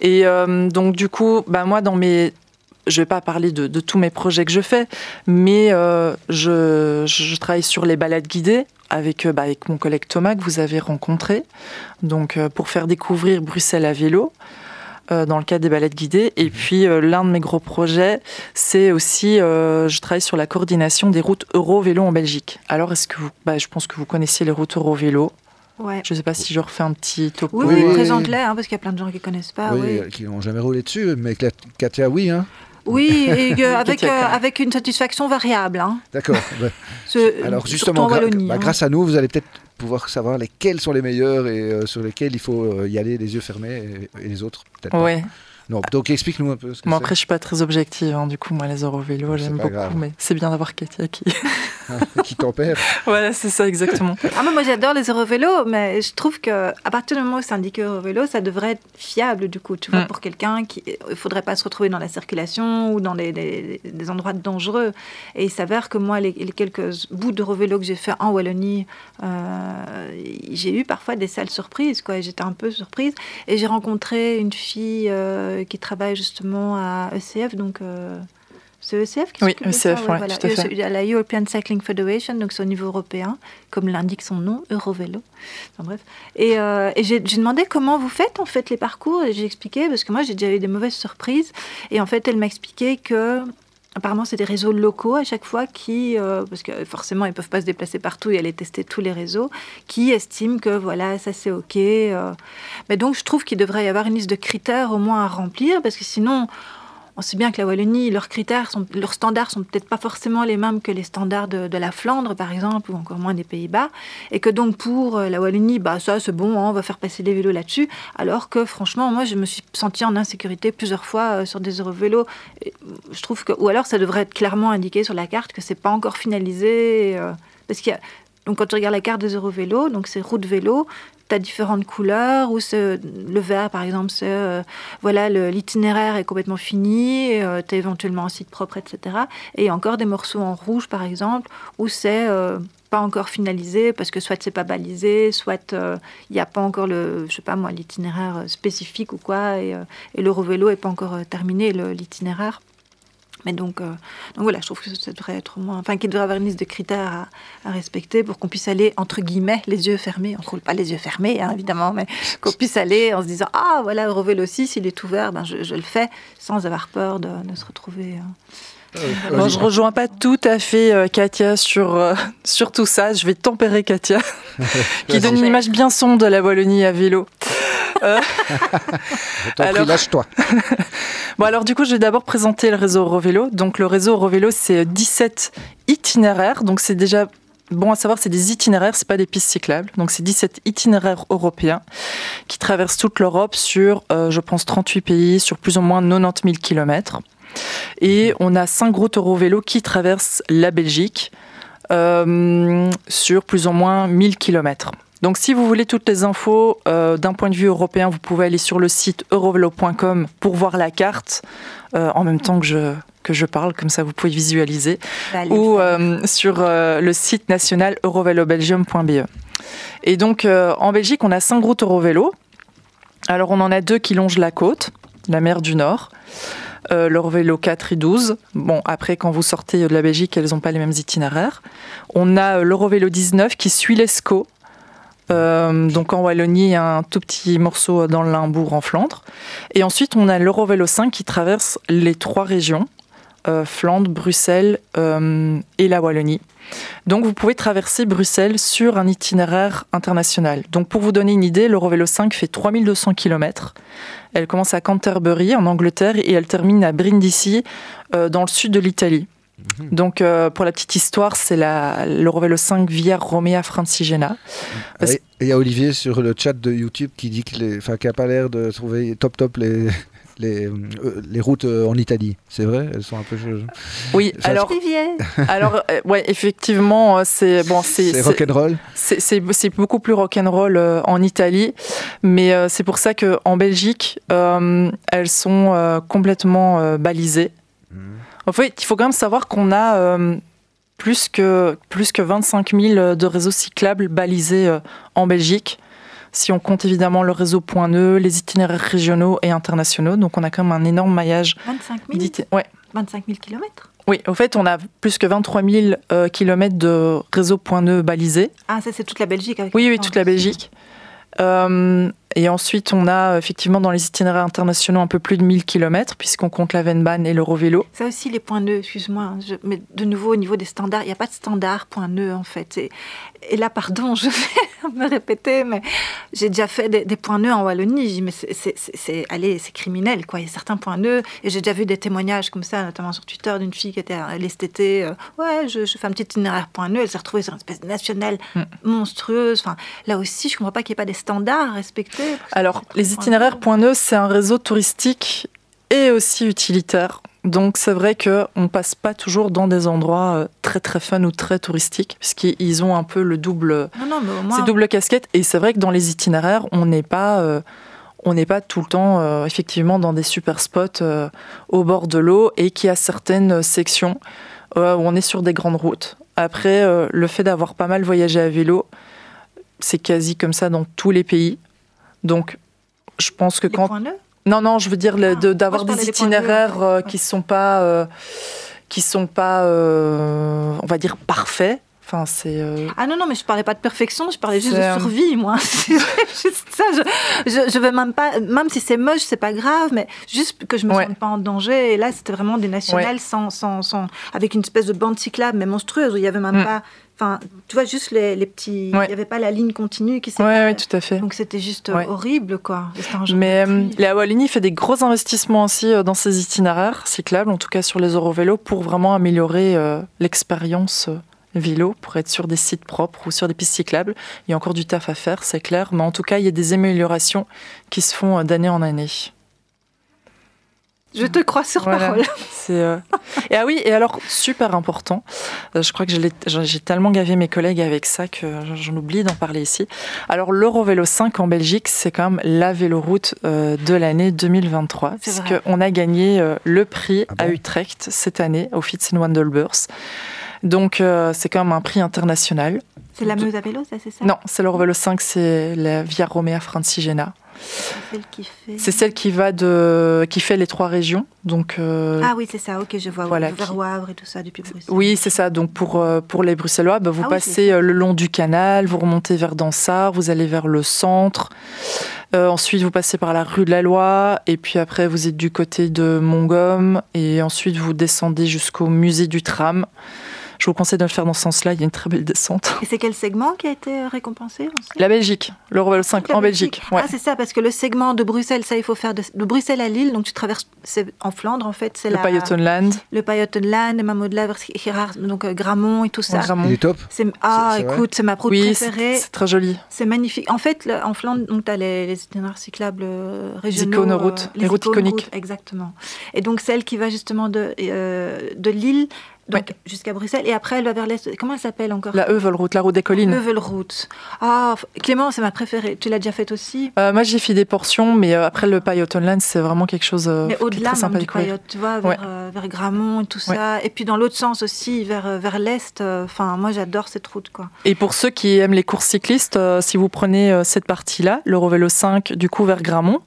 Et donc, du coup, bah, moi, dans mes je ne vais pas parler de, tous mes projets que je fais, mais euh, je, travaille sur les balades guidées avec, euh, bah, avec mon collègue Thomas que vous avez rencontré, donc euh, pour faire découvrir Bruxelles à vélo. dans le cadre des balades guidées. Et mhm. puis, l'un de mes gros projets, c'est aussi, je travaille sur la coordination des routes Euro-Vélo en Belgique. Alors, est-ce que vous, bah, je pense que vous connaissez les routes Euro-Vélo. Ouais. Je ne sais pas si je refais un petit topo. Oui, oui, présente-les, hein, parce qu'il y a plein de gens qui ne connaissent pas. Oui, qui n'ont jamais roulé dessus, mais Katia, oui. Hein. Oui, et avec, euh, avec une satisfaction variable. Hein. D'accord. Alors justement, bah, hein. grâce à nous, vous allez peut-être pouvoir savoir lesquels sont les meilleurs et euh, sur lesquels il faut euh, y aller les yeux fermés et, les autres peut-être ouais. Non, donc explique-nous un peu ce que Bon, après, je suis pas très objective, hein, du coup, moi, les Eurovélos, j'aime beaucoup, grave. mais c'est bien d'avoir Katia qui. qui tempère. voilà, c'est ça, exactement. Ah, moi, moi, j'adore les Eurovélos, mais je trouve que à partir du moment où c'est indiqué Eurovélo, ça devrait être fiable du coup. Tu vois, Mm. pour quelqu'un qui, il faudrait pas se retrouver dans la circulation ou dans des, des- des endroits dangereux. Et il s'avère que moi, les, les quelques bouts d'Eurovélo que j'ai fait en Wallonie, euh, j'ai eu parfois des sales surprises. Quoi. J'étais un peu surprise. Et j'ai rencontré une fille euh, qui travaille justement à ECF, donc. euh, c'est ECF qui Oui, s'occupe de ça, ECF, ouais, tout à fait. La European Cycling Federation, donc c'est au niveau européen, comme l'indique son nom, Eurovélo. Enfin, bref. Et, euh, et j'ai j'ai demandé comment vous faites en fait les parcours et j'ai expliqué parce que moi j'ai déjà eu des mauvaises surprises et en fait elle m'a expliqué que apparemment c'est des réseaux locaux à chaque fois qui euh, parce que forcément ils peuvent pas se déplacer partout et aller tester tous les réseaux qui estiment que voilà ça c'est ok euh. mais donc je trouve qu'il devrait y avoir une liste de critères au moins à remplir parce que sinon on sait bien que la Wallonie, leurs critères, sont, leurs standards sont peut-être pas forcément les mêmes que les standards de, la Flandre, par exemple, ou encore moins des Pays-Bas, et que donc pour euh, la Wallonie, bah ça c'est bon, hein, on va faire passer les vélos là-dessus, alors que franchement, moi je me suis sentie en insécurité plusieurs fois euh, sur des euh, Je trouve que, ou alors ça devrait être clairement indiqué sur la carte que c'est pas encore finalisé, euh, parce qu'il y a donc quand tu regardes la carte des Eurovélos, donc c'est route vélo, tu as différentes couleurs, ou le vert par exemple, c'est euh, voilà, l'itinéraire est complètement fini, tu as éventuellement un site propre, etc. Et encore des morceaux en rouge par exemple, où c'est euh, pas encore finalisé, parce que soit c'est pas balisé, soit euh, il n'y a pas encore le, je sais pas moi, l'itinéraire euh, spécifique ou quoi, et, euh, et l'Eurovélo est pas encore euh, terminé, l'itinéraire. Mais donc, euh, donc voilà, je trouve que ça devrait être moins, enfin qu'il devrait y avoir une liste de critères à, à respecter pour qu'on puisse aller entre guillemets les yeux fermés. On ne roule pas les yeux fermés, hein, évidemment, mais qu'on puisse aller en se disant ah voilà Eurovélo 6 il est ouvert, ben je, je le fais sans avoir peur de, de se retrouver. euh. Euh, Bon, vas-y. je rejoins pas tout à fait euh, Katia sur, euh, sur tout ça. Je vais tempérer Katia, qui donne une image bien sombre de la Wallonie à vélo. Euh, alors- lâche-toi. Bon, alors du coup, je vais d'abord présenter le réseau Eurovélo. Donc, le réseau Eurovélo, c'est 17 itinéraires. Donc, c'est déjà bon à savoir, c'est des itinéraires, c'est pas des pistes cyclables. Donc, c'est 17 itinéraires européens qui traversent toute l'Europe sur, euh, je pense, 38 pays, sur plus ou moins 90 000 kilomètres. Et on a 5 routes Eurovélo qui traversent la Belgique euh, sur plus ou moins 1000 kilomètres. Donc si vous voulez toutes les infos euh, d'un point de vue européen, vous pouvez aller sur le site eurovelo.com pour voir la carte euh, en même temps que je, que je parle, comme ça vous pouvez visualiser, Bah, allez, ou euh, sur le site national eurovelobelgium.be. Et donc en Belgique, on a cinq routes Eurovélo. Alors on en a deux qui longent la côte, la mer du Nord. Euh, l'Eurovélo 4 et 12. Bon, après, quand vous sortez de la Belgique, elles n'ont pas les mêmes itinéraires. On a euh, l'Eurovélo 19 qui suit l'Escaut. Euh, donc en Wallonie, un tout petit morceau dans le Limbourg en Flandre. Et ensuite, on a l'Eurovélo 5 qui traverse les trois régions, euh, Flandre, Bruxelles euh, et la Wallonie. Donc vous pouvez traverser Bruxelles sur un itinéraire international. Donc pour vous donner une idée, l'Eurovélo 5 fait 3200 km. Elle commence à Canterbury en Angleterre et elle termine à Brindisi dans le sud de l'Italie. Donc euh, pour la petite histoire, c'est la- l'Eurovélo 5 via Romea Francigena. Parce- Et il y a Olivier sur le chat de YouTube qui dit qu'il n'a pas l'air de trouver top top les, les, euh, les routes euh, en Italie. C'est vrai? Elles sont un peu. Oui, Ça, alors, Olivier. alors euh, ouais, effectivement, c'est bon, c'est rock'n'roll? C'est- beaucoup plus rock'n'roll euh, en Italie, mais euh, c'est pour ça qu'en Belgique, euh, elles sont euh, complètement euh, balisées. En fait, il faut quand même savoir qu'on a euh, plus, que, plus que 25 000 de réseaux cyclables balisés euh, en Belgique. Si on compte évidemment le réseau Point Nœud, les itinéraires régionaux et internationaux, donc on a quand même un énorme maillage. 25 000, d'iti- Ouais. 25 000 kilomètres. Oui, au fait, on a plus que 23 000 euh, kilomètres de réseau Point Nœud balisés. Ah, ça c'est toute la Belgique. Avec Oui, oui, France. toute la Belgique. Euh, et ensuite, on a effectivement dans les itinéraires internationaux un peu plus de 1000 km, puisqu'on compte la Venban et l'Eurovélo. Ça aussi, les points nœuds, excuse-moi, hein, mais de nouveau au niveau des standards, il n'y a pas de standard point nœud en fait. Et, et là, pardon, je vais me répéter, mais j'ai déjà fait des, des points nœuds en Wallonie, mais c'est- c'est- allez, criminel quoi. Il y a certains points nœuds, et j'ai déjà vu des témoignages comme ça, notamment sur Twitter, d'une fille qui était à l'STT. euh, ouais, je, je fais un petit itinéraire point nœud, elle s'est retrouvée sur une espèce de nationale Mm. monstrueuse. Enfin, là aussi, je ne comprends pas qu'il n'y ait pas des standards pour Alors, les points itinéraires nœuds. Point Nœud, c'est un réseau touristique et aussi utilitaire. Donc c'est vrai qu'on passe pas toujours dans des endroits euh, très très fun ou très touristiques, puisqu'ils ont un peu le double, Non, non, mais moins. ces doubles casquettes. Et c'est vrai que dans les itinéraires, on n'est pas, euh, on n'est pas tout le temps euh, effectivement dans des super spots euh, au bord de l'eau et qu'il y a certaines sections où on est sur des grandes routes. Après, le fait d'avoir pas mal voyagé à vélo, c'est quasi comme ça dans tous les pays. Donc, je pense que Les quand points non, non, je veux dire Ah, de- d'avoir des itinéraires euh, qui sont pas, euh, qui sont pas, euh, on va dire parfaits. Enfin, c'est. euh, Ah non, non, mais je parlais pas de perfection, je parlais juste euh, de survie, moi. Juste ça. Je, je, je veux même pas, même si c'est moche, c'est pas grave, mais juste que je me Ouais. sente pas en danger. Et là, c'était vraiment des nationales sans, sans, sans, avec une espèce de bande cyclable, mais monstrueuse, où il y avait même Mm. pas, enfin, tu vois, juste les, les petits, il Ouais. y avait pas la ligne continue qui s'est. Ouais, ouais, tout à fait. Donc c'était juste Ouais. horrible, quoi. Un Mais euh, la Wallonie fait des gros investissements aussi euh, dans ses itinéraires cyclables, en tout cas sur les Eurovélos, pour vraiment améliorer euh, l'expérience vélo, pour être sur des sites propres ou sur des pistes cyclables. Il y a encore du taf à faire, c'est clair, mais en tout cas, il y a des améliorations qui se font d'année en année. Je te crois sur Voilà. parole. Euh, et ah oui et alors super important. euh, je crois que j'ai tellement gavé mes collègues avec ça que j'en oublie d'en parler ici. Alors l'Eurovélo 5 en Belgique, c'est quand même la véloroute euh, de l'année 2023 C'est vrai. puisqu'on a gagné le prix Ah bon? À Utrecht cette année au Fitz Wandelbeurs. Donc c'est quand même un prix international. C'est la Meuse à vélo, ça, c'est ça? Non, c'est l'Eurovélo 5, c'est la Via Romea Francigena. C'est celle qui va de qui fait les trois régions. Donc euh, Ah oui, c'est ça, ok, je vois. Voilà, Vers Wavre et tout ça, depuis Bruxelles. Oui, c'est ça. Donc pour, euh, pour les Bruxellois, bah, vous Ah passez euh, le long du canal, vous remontez vers Dansard, vous allez vers le centre. Euh, ensuite, vous passez par la rue de la Loi, et puis après, vous êtes du côté de Montgomme, et ensuite, vous descendez jusqu'au musée du tram. Je vous conseille de le faire dans ce sens-là, il y a une très belle descente. Et c'est quel segment qui a été euh, récompensé La Belgique, l'Eurovélo 5 La en Belgique. ouais. Ah, c'est ça, parce que le segment de Bruxelles, ça, il faut faire de, de Bruxelles à Lille, donc tu traverses, en Flandre, en fait, c'est le la- Paillotenland, le Paillotenland, Mamodelaver, Gérard, donc euh, Gramont et tout ça. Gramont. Il est top. C'est, ah, C'est- c'est vrai écoute, c'est ma route Oui, c'est préférée. c'est très joli. C'est magnifique. En fait, en Flandre, donc tu as les, les itinéraires cyclables euh, régionaux. les routes icônes-routes, iconiques. Exactement. Et donc celle qui va justement de, euh, de Lille donc, jusqu'à Bruxelles, et après elle va vers l'est. Comment elle s'appelle encore? La Heuvelroute, la route des collines. Heuvelroute. Ah, Clément, c'est ma préférée. Tu l'as déjà faite aussi? Euh, moi, j'ai fait des portions, mais euh, après le Paillotenland, c'est vraiment quelque chose euh, Mais au-delà du. Paillote, tu vois, vers, Ouais. euh, vers Gramont et tout ça. Et puis dans l'autre sens aussi, vers, vers l'est. Enfin, moi j'adore cette route, quoi. Et pour ceux qui aiment les courses cyclistes, si vous prenez cette partie-là, l'Eurovélo 5 du coup vers Gramont,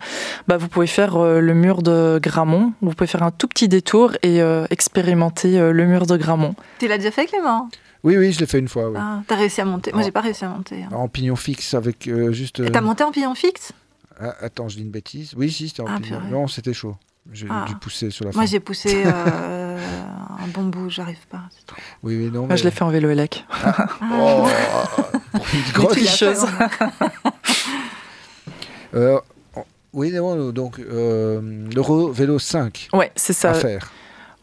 bah, vous pouvez faire le mur de Gramont. Vous pouvez faire un tout petit détour et expérimenter le mur de Gramont. Tu l'as déjà fait, Clément? Oui, oui, je l'ai fait une fois. oui. ah, T'as réussi à monter. Moi, Ah. j'ai pas réussi à monter. hein. En pignon fixe avec euh, juste. Euh, T'as monté en pignon fixe? Ah, attends, je dis une bêtise. Oui, si, c'était en Ah, pignon. purée. Non, c'était chaud. J'ai Ah. dû pousser sur la fin. Moi, j'ai poussé euh, un bon bout, j'arrive pas. c'est trop- Oui, oui, non. Moi, mais- je l'ai fait en vélo élec. Oh, pour une Mais grosse. fait, tricheuse. Euh, oui, non, donc euh, l'Euro Vélo 5 Ouais, c'est ça. à faire.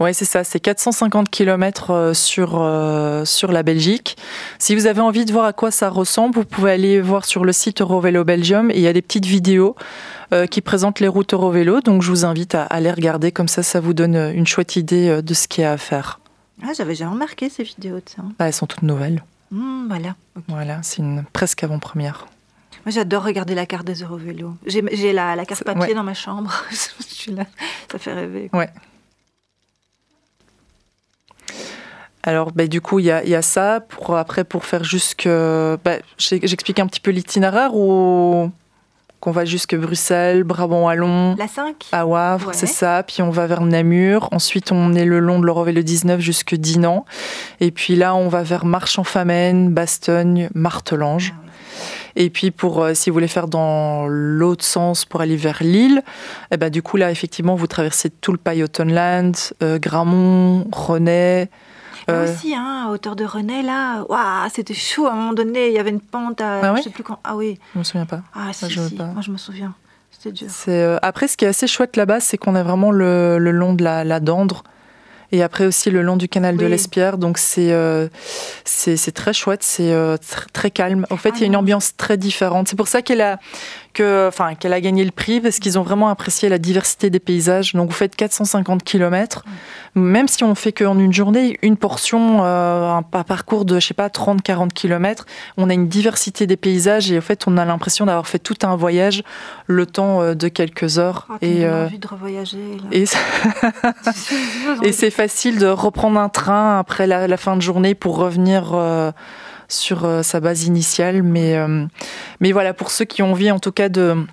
Ouais, c'est ça. C'est 450 km sur, euh, sur la Belgique. Si vous avez envie de voir à quoi ça ressemble, vous pouvez aller voir sur le site Eurovélo Belgium. Et il y a des petites vidéos euh, qui présentent les routes Eurovélo. Donc, je vous invite à, à les regarder. Comme ça, ça vous donne une chouette idée euh, de ce qu'il y a à faire. Ah, j'avais jamais remarqué ces vidéos de ça. Bah, elles sont toutes nouvelles. Hmm, voilà. Voilà, c'est une presque avant-première. Moi, j'adore regarder la carte des Eurovélos. J'ai la, la carte papier ouais. dans ma chambre. Je suis là. Ça fait rêver. Alors, bah, du coup, il y a, il y a ça. Pour, après, pour faire jusque. bah, J'explique un petit peu l'itinéraire ou qu'on va jusque Bruxelles, Brabant-Wallon. La 5 à Wavre, Ouais. c'est ça. Puis on va vers Namur. Ensuite, on est le long de l'Eurovélo 19 jusque Dinan. Et puis là, on va vers Marche-en-Famenne, Bastogne, Martelange. Ah. Et puis, pour, euh, si vous voulez faire dans l'autre sens pour aller vers Lille, eh ben, du coup, là, effectivement, vous traversez tout le Paillotenland, euh, Gramont, René. Euh, aussi, hein, à hauteur de René, là, waouh, c'était chaud. À un moment donné, il y avait une pente à. Ah ouais je sais plus quand. Ah oui. je me souviens pas. Ah, si, je si. pas. Moi, je me souviens. C'était dur. C'est, euh, après, ce qui est assez chouette là-bas, c'est qu'on est vraiment le, le long de la, la Dandre. Et après aussi le long du canal de Oui. l'Espierre. Donc c'est, euh, c'est, très chouette, c'est euh, tr- très calme. En fait, Ah il y a une non. ambiance très différente. C'est pour ça qu'il y a que, enfin, qu'elle a gagné le prix parce qu'ils ont vraiment apprécié la diversité des paysages. Donc vous faites 450 km, même si on fait qu'en une journée, une portion, euh, un parcours de, je sais pas, 30-40 km, on a une diversité des paysages et en fait, on a l'impression d'avoir fait tout un voyage le temps euh, de quelques heures. Oh, et euh, envie de revoyager. Et, et c'est facile de reprendre un train après la, fin de journée pour revenir. Euh, sur euh, sa base initiale. Mais, euh, mais voilà, pour ceux qui ont envie en tout cas de,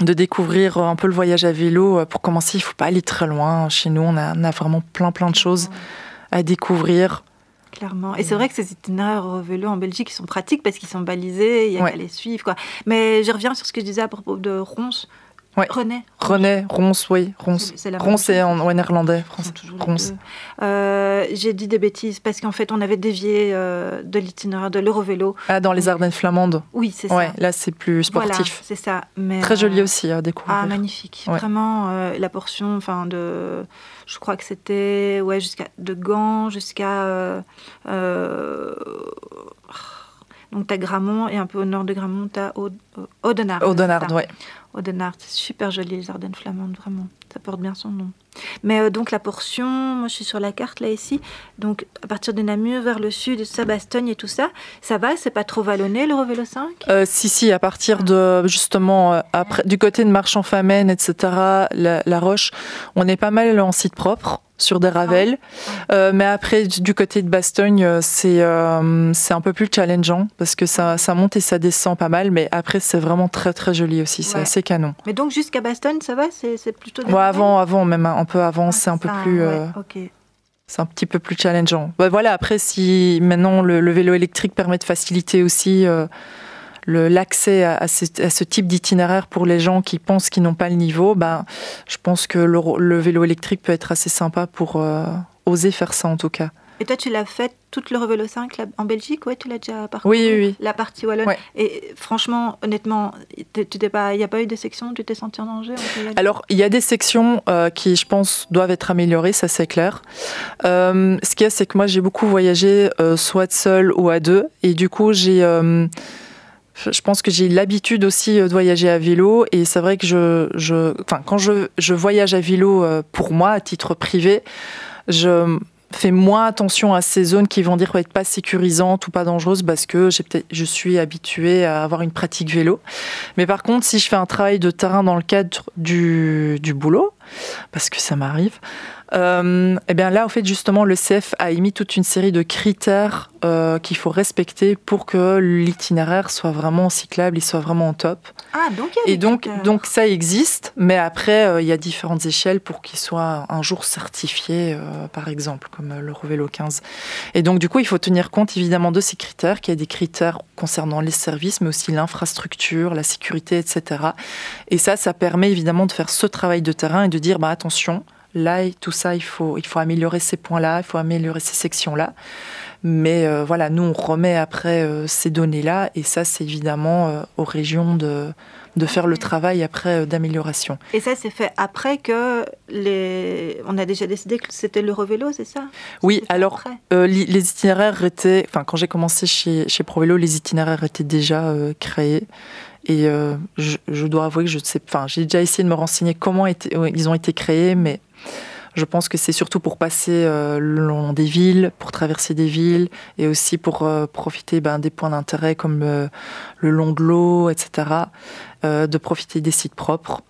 de découvrir un peu le voyage à vélo, euh, pour commencer, il ne faut pas aller très loin. Chez nous, on a, on a vraiment plein plein de choses à découvrir. Clairement. Et c'est vrai que ces itinéraires au vélo en Belgique, ils sont pratiques parce qu'ils sont balisés, il y a qu'à les suivre. Quoi. Mais je reviens sur ce que je disais à propos de Ronce. René. René, Rons, oui. Rons, c'est en, néerlandais. Rons. Euh, j'ai dit des bêtises parce qu'en fait, on avait dévié euh, de l'itinéraire de l'Eurovélo. Ah, dans les Ardennes flamandes Oui, c'est ça. là, c'est plus sportif. Voilà, c'est ça. Mais, Très joli euh, aussi à découvrir. Ah, magnifique. Vraiment, la portion enfin de. Je crois que c'était ouais, jusqu'à de Gand jusqu'à. donc, tu as Gramont et un peu au nord de Gramont, tu as Audenard. Audenard, oui. C'est super joli les Ardennes flamandes, vraiment. Ça porte bien son nom. Mais euh, donc la portion, moi je suis sur la carte là ici, donc à partir de Namur vers le sud, ça Bastogne et tout ça, ça va, c'est pas trop vallonné le Revélo 5 euh, Si, si, à partir de justement, euh, du côté de Marchand-Famenne, etc., la, la, Roche, on est pas mal en site propre sur des ravels. Ah. Euh, mais après, du côté de Bastogne, euh, c'est euh, c'est un peu plus challengeant parce que ça, ça monte et ça descend pas mal. Mais après, c'est vraiment très très joli aussi. C'est assez canon. Mais donc jusqu'à Bastogne, ça va? C'est plutôt. Ouais, avant, avant, même un peu avant, ah, c'est un peu plus. C'est un petit peu plus challengeant. Bah, voilà, après, si maintenant le, le, vélo électrique permet de faciliter aussi l'accès à, ce, type d'itinéraire pour les gens qui pensent qu'ils n'ont pas le niveau, ben, je pense que le, vélo électrique peut être assez sympa pour euh, oser faire ça en tout cas. Et toi, tu l'as fait toute le Vélo 5 en Belgique? Ouais, tu l'as déjà parcouru Oui, oui, oui. La partie wallonne. Et franchement, honnêtement, il n'y a pas eu de sections Tu t'es senti en danger? Alors, il y a des sections euh, qui, je pense, doivent être améliorées, ça c'est clair. Euh, ce qu'il y a, c'est que moi, j'ai beaucoup voyagé, soit seul ou à deux. Et du coup, j'ai je pense que j'ai l'habitude aussi euh, de voyager à vélo et c'est vrai que je, enfin, quand je, je, voyage à vélo euh, pour moi, à titre privé, je fais moins attention à ces zones qui vont dire être pas sécurisantes ou pas dangereuses parce que je suis habituée à avoir une pratique vélo. Mais par contre, si je fais un travail de terrain dans le cadre du, du boulot, parce que ça m'arrive, euh, et eh bien là, en fait, justement, le CF a émis toute une série de critères euh, qu'il faut respecter pour que l'itinéraire soit vraiment cyclable, il soit vraiment top. Ah, donc il y a Et donc, donc ça existe, mais après, euh, il y a différentes échelles pour qu'il soit un jour certifié, euh, par exemple, comme le Revélo 15. Et donc, du coup, il faut tenir compte évidemment de ces critères, qu'il y a des critères concernant les services, mais aussi l'infrastructure, la sécurité, etc. Et ça, ça permet évidemment de faire ce travail de terrain et de dire, bah, attention, là, tout ça, il faut, il faut améliorer ces points-là, il faut améliorer ces sections-là. Mais euh, voilà, nous, on remet après euh, ces données-là, et ça, c'est évidemment euh, aux régions de, de faire le travail après d'amélioration. Et ça, c'est fait après que les... On a déjà décidé que c'était l'Eurovélo, c'est ça? Oui, alors les itinéraires étaient... Enfin, quand j'ai commencé chez, chez ProVélo, les itinéraires étaient déjà créés. Et je, je, dois avouer que je sais... Enfin, j'ai déjà essayé de me renseigner comment ils ont été créés, mais je pense que c'est surtout pour passer euh, le long des villes, pour traverser des villes et aussi pour euh, profiter ben, des points d'intérêt comme le, long de l'eau, etc. Euh, de profiter des sites propres.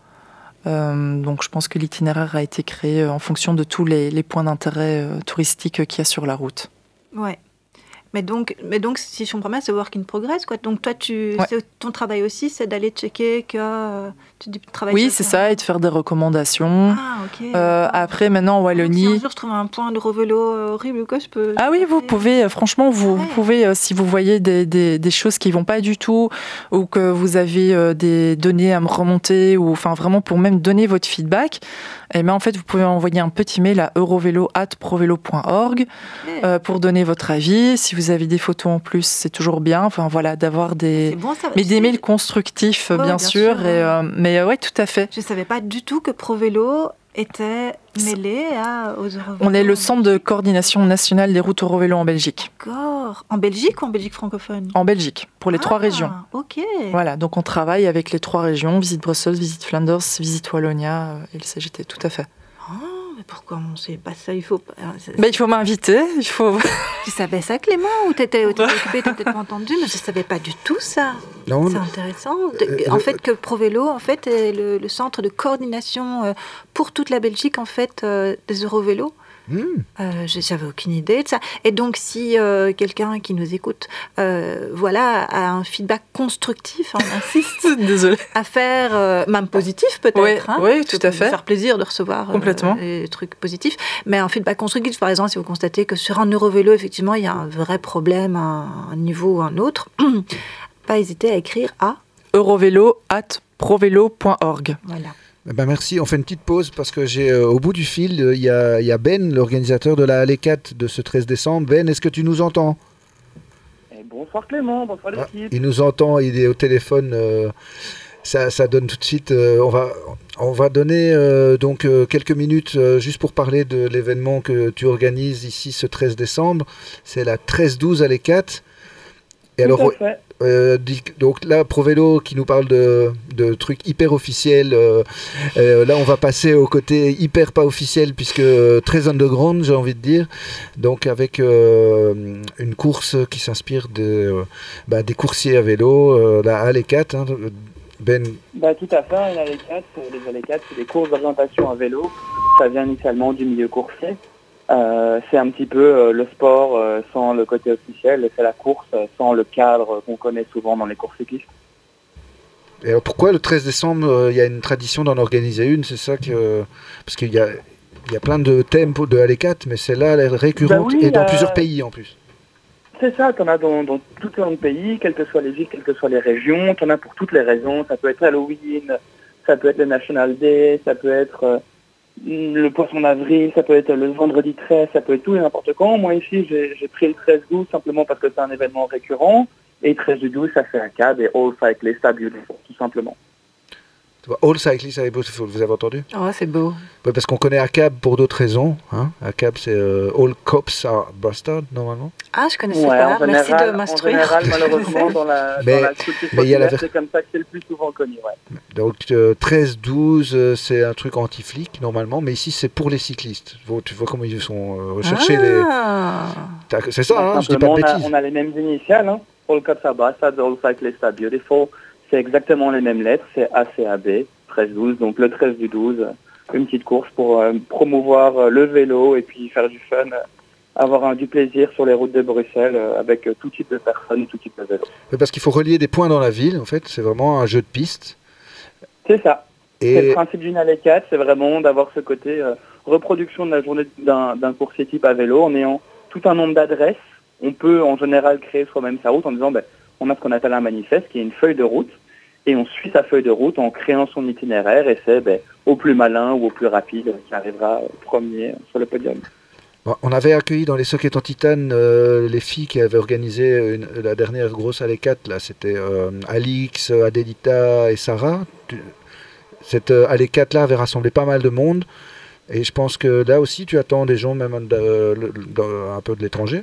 donc je pense que l'itinéraire a été créé en fonction de tous les, les points d'intérêt touristiques qu'il y a sur la route. Ouais. Mais donc, mais donc, si je comprends bien, c'est work in progress, quoi. Donc, toi, tu, ton travail aussi, c'est d'aller checker que euh, tu travailles. Oui, c'est ça, et de faire des recommandations. Ah, ok. Euh, après, maintenant, en Wallonie. Si un jour je trouve un point de revélo horrible, quoi, je peux. Ah oui, vous pouvez. Euh, franchement, vous, vous pouvez, si vous voyez des, des, des, choses qui vont pas du tout, ou que vous avez des données à me remonter, ou enfin vraiment pour même donner votre feedback. Eh ben, en fait, vous pouvez envoyer un petit mail à eurovelo.provelo.org euh, pour donner votre avis. Si vous avez des photos en plus, c'est toujours bien. Enfin, voilà, d'avoir des, mais des mails constructifs, bien, sûr. Et, euh, mais euh, ouais, tout à fait. Je ne savais pas du tout que Provelo était mêlé à, aux On est le centre de coordination nationale des routes Eurovélo en Belgique. D'accord. En Belgique ou en Belgique francophone? En Belgique, pour les trois Ah, régions. Ok. Voilà, donc on travaille avec les trois régions, Visite Bruxelles, Visite Flanders, Visite Wallonia euh, et le CGT, tout à fait. Pourquoi on sait pas ça Il faut pas. Ben, il faut m'inviter, il faut... Tu savais ça, Clément Ou t'étais occupé, t'as peut-être pas entendu, mais je savais pas du tout ça. Non, C'est intéressant. De- Euh, en fait, que Provélo, en fait, est le, le centre de coordination euh, pour toute la Belgique, en fait, euh, des Eurovélos. Hmm. Euh, J'avais aucune idée de ça. Et donc, si euh, quelqu'un qui nous écoute, euh, voilà, a un feedback constructif, hein, on insiste, Désolée. à faire, euh, même positif peut-être. Oui, hein. oui, tout à fait. faire plaisir de recevoir Complètement. des trucs positifs. Mais un feedback constructif, par exemple, si vous constatez que sur un Eurovélo, effectivement, il y a un vrai problème à un niveau ou un autre, pas hésiter à écrire à. Eurovélo at. Voilà. Eh ben merci, on fait une petite pause parce que j'ai euh, au bout du fil, euh, il y, a, il y a Ben, l'organisateur de la Allée 4 de ce 13 décembre. Ben, est-ce que tu nous entends? Et bonsoir Clément, bonsoir Ah, l'équipe. Il nous entend, il est au téléphone. euh, ça, ça donne tout de suite. on, va, on va donner donc quelques minutes juste pour parler de l'événement que tu organises ici ce 13 décembre. C'est la 13-12 Allée 4. Et alors, Tout à fait. Euh, donc là, Provélo qui nous parle de, trucs hyper officiels. euh, euh, là, on va passer au côté hyper pas officiel puisque très underground, j'ai envie de dire. Donc avec une course qui s'inspire de, bah, des coursiers à vélo, la Allée 4. hein, ben, Bah, tout à fait, allées 4, euh, les allées 4, c'est des courses d'orientation à vélo. Ça vient initialement du milieu coursier. Euh, c'est un petit peu euh, le sport euh, sans le côté officiel et c'est la course sans le cadre qu'on connaît souvent dans les courses cyclistes. et alors pourquoi le 13 décembre, il y a une tradition d'en organiser une C'est ça que. Parce qu'il y a, il y a plein de thèmes de 4, mais celle-là, elle est récurrente Bah oui, et dans plusieurs pays en plus. C'est ça, tu en as dans, dans tout le pays, quelles que soient les villes, quelles que soient les régions, tu en as pour toutes les raisons. Ça peut être Halloween, ça peut être le National Day, ça peut être le poisson d'avril, ça peut être le vendredi 13, ça peut être tout et n'importe quand. Moi ici, j'ai pris le 13-12 simplement parce que c'est un événement récurrent. Et 13 du 12, ça fait un cab et All Cyclists are beautiful, tout simplement. All Cyclists are Beautiful, vous avez entendu? Oh, c'est beau. Ouais, parce qu'on connaît ACAB pour d'autres raisons. Hein. ACAB, c'est euh, All Cops are Bastard, normalement. Ah, je connaissais Ouais, pas. en Merci général, de en m'instruire. général, malheureusement, dans la, Mais- dans la culture mais il y a la populaire, c'est comme ça que c'est le plus souvent connu. Ouais. Donc euh, 13, 12, euh, c'est un truc anti-flic, normalement. Mais ici, c'est pour les cyclistes. Vous- Tu vois comment ils sont euh, recherchés. les... Ah. C'est ça, hein, je dis pas de on, a, bêtises. on a les mêmes initiales. Hein. All Cups are Bastard, All Cyclists are Beautiful. C'est exactement les mêmes lettres. C'est ACAB, 13-12. Donc le 13 du 12, une petite course pour euh, promouvoir euh, le vélo et puis faire du fun, avoir un, du plaisir sur les routes de Bruxelles euh, avec euh, tout type de personnes, tout type de vélo. Mais Parce qu'il faut relier des points dans la ville, en fait. C'est vraiment un jeu de piste. C'est ça. C'est le principe d'une allée 4, c'est vraiment d'avoir ce côté euh, reproduction de la journée d'un d'un coursier type à vélo en ayant tout un nombre d'adresses. On peut en général créer soi-même sa route en disant ben, on a ce qu'on appelle un manifeste qui est une feuille de route et on suit sa feuille de route en créant son itinéraire et c'est ben, au plus malin ou au plus rapide qui arrivera euh, premier sur le podium. on avait accueilli dans les sockets en titane euh, les filles qui avaient organisé la dernière grosse Allée 4. Là, c'était euh, Alix, Adelita et Sarah. Cette euh, Allée 4 là avait rassemblé pas mal de monde. Et je pense que là aussi, tu attends des gens même un peu de l'étranger?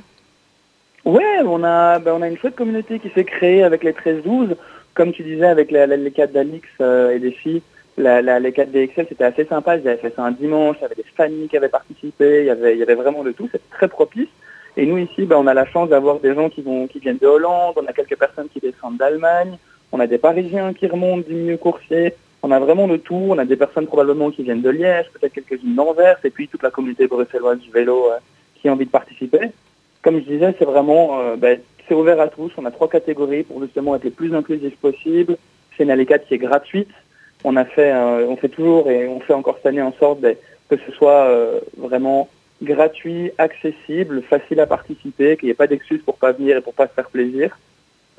Ouais, on a, ben, on a une chouette communauté qui s'est créée avec les 13-12. Comme tu disais, avec les 4 d'Alix euh, et des filles, les 4 DXL, c'était assez sympa. Ils avaient fait ça un dimanche, il y avait des familles qui avaient participé, il y avait, il y avait vraiment de tout. C'était très propice. Et nous, ici, ben, on a la chance d'avoir des gens qui, vont, qui viennent de Hollande, on a quelques personnes qui descendent d'Allemagne, on a des Parisiens qui remontent du milieu coursier. On a vraiment de tout. On a des personnes probablement qui viennent de Liège, peut-être quelques-unes d'Anvers, et puis toute la communauté bruxelloise du vélo euh, qui a envie de participer comme je disais, c'est vraiment, euh, ben, c'est ouvert à tous. On a trois catégories pour justement être les plus inclusifs possible. C'est une allée 4 qui est gratuite. On a fait, euh, on fait toujours et on fait encore cette année en sorte ben, que ce soit euh, vraiment gratuit, accessible, facile à participer, qu'il n'y ait pas d'excuses pour pas venir et pour pas se faire plaisir.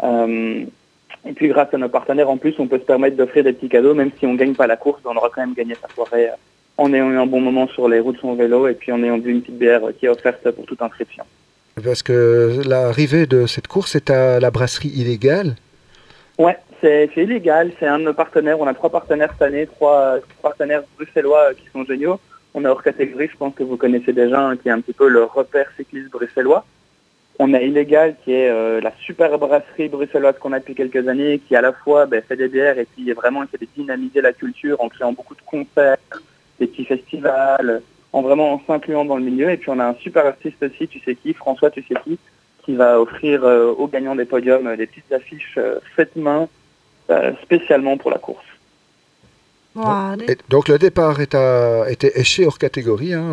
Et puis grâce à nos partenaires, en plus, on peut se permettre d'offrir des petits cadeaux, même si on gagne pas la course, on aura quand même gagné sa soirée en ayant eu un bon moment sur les routes de son vélo et puis en ayant bu une petite bière qui est offerte pour toute inscription. Parce que l'arrivée de cette course est à la brasserie illégale? Ouais, C'est illégal, c'est un de nos partenaires. On a trois partenaires cette année, trois, partenaires bruxellois qui sont géniaux. On a hors catégorie, je pense que vous connaissez déjà, qui est un petit peu le repère cycliste bruxellois. On a Illégal, qui est euh, la super brasserie bruxelloise qu'on a depuis quelques années, qui à la fois ben, fait des bières et puis vraiment essaie de dynamiser la culture en créant beaucoup de concerts, des petits festivals, en vraiment en s'incluant dans le milieu. Et puis on a un super artiste aussi, tu sais qui, François, tu sais qui, qui va offrir euh, aux gagnants des podiums euh, des petites affiches faites main spécialement pour la course donc le départ est à, était éché hors catégorie, hein,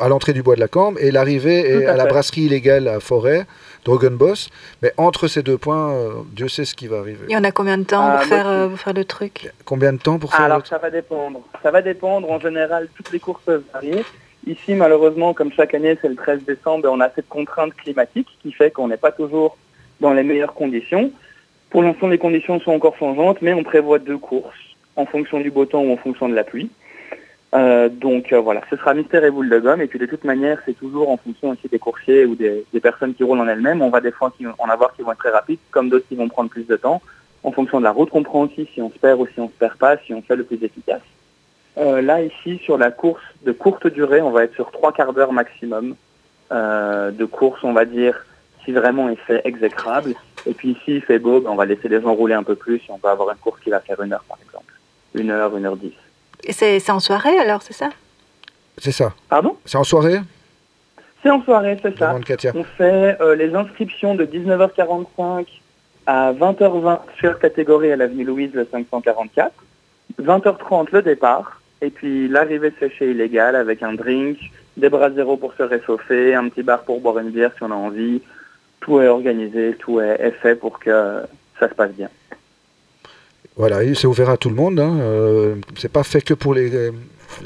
à, l'entrée du bois de la Cambre, et l'arrivée est à, la brasserie illégale à Forêt, Boss. Mais entre ces deux points, euh, Dieu sait ce qui va arriver. Il y en a combien de temps pour, ah, faire, euh, faire le truc? Combien de temps pour faire Alors ça va dépendre. Ça va dépendre. En général, toutes les courses peuvent varier. Ici, malheureusement, comme chaque année, c'est le 13 décembre, on a cette contrainte climatique qui fait qu'on n'est pas toujours dans les meilleures conditions. Pour l'instant, les conditions sont encore changeantes, mais on prévoit deux courses en fonction du beau temps ou en fonction de la pluie. Euh, donc euh, voilà, ce sera mystère et boule de gomme. Et puis de toute manière, c'est toujours en fonction aussi des coursiers ou des, personnes qui roulent en elles-mêmes. On va des fois en avoir qui vont être très rapides, comme d'autres qui vont prendre plus de temps, en fonction de la route qu'on prend aussi, si on se perd ou si on se perd pas, si on fait le plus efficace. Euh, là ici, sur la course de courte durée, on va être sur trois quarts d'heure maximum de course, on va dire, si vraiment il fait exécrable. Et puis ici, il fait beau, ben, on va laisser les gens rouler un peu plus et on va avoir une course qui va faire une heure par exemple une heure, une heure dix. Et c'est en soirée alors, c'est ça? C'est ça. Pardon? C'est en soirée? C'est en soirée, c'est ça. On fait euh, les inscriptions de 19h45 à 20h20 sur catégorie à l'avenue Louise, le 544. 20h30 le départ. Et puis l'arrivée séchée illégale avec un drink, des bras zéro pour se réchauffer, un petit bar pour boire une bière si on a envie. Tout est organisé, tout est fait pour que ça se passe bien. Voilà, c'est ouvert à tout le monde. Hein. Euh, c'est pas fait que pour les,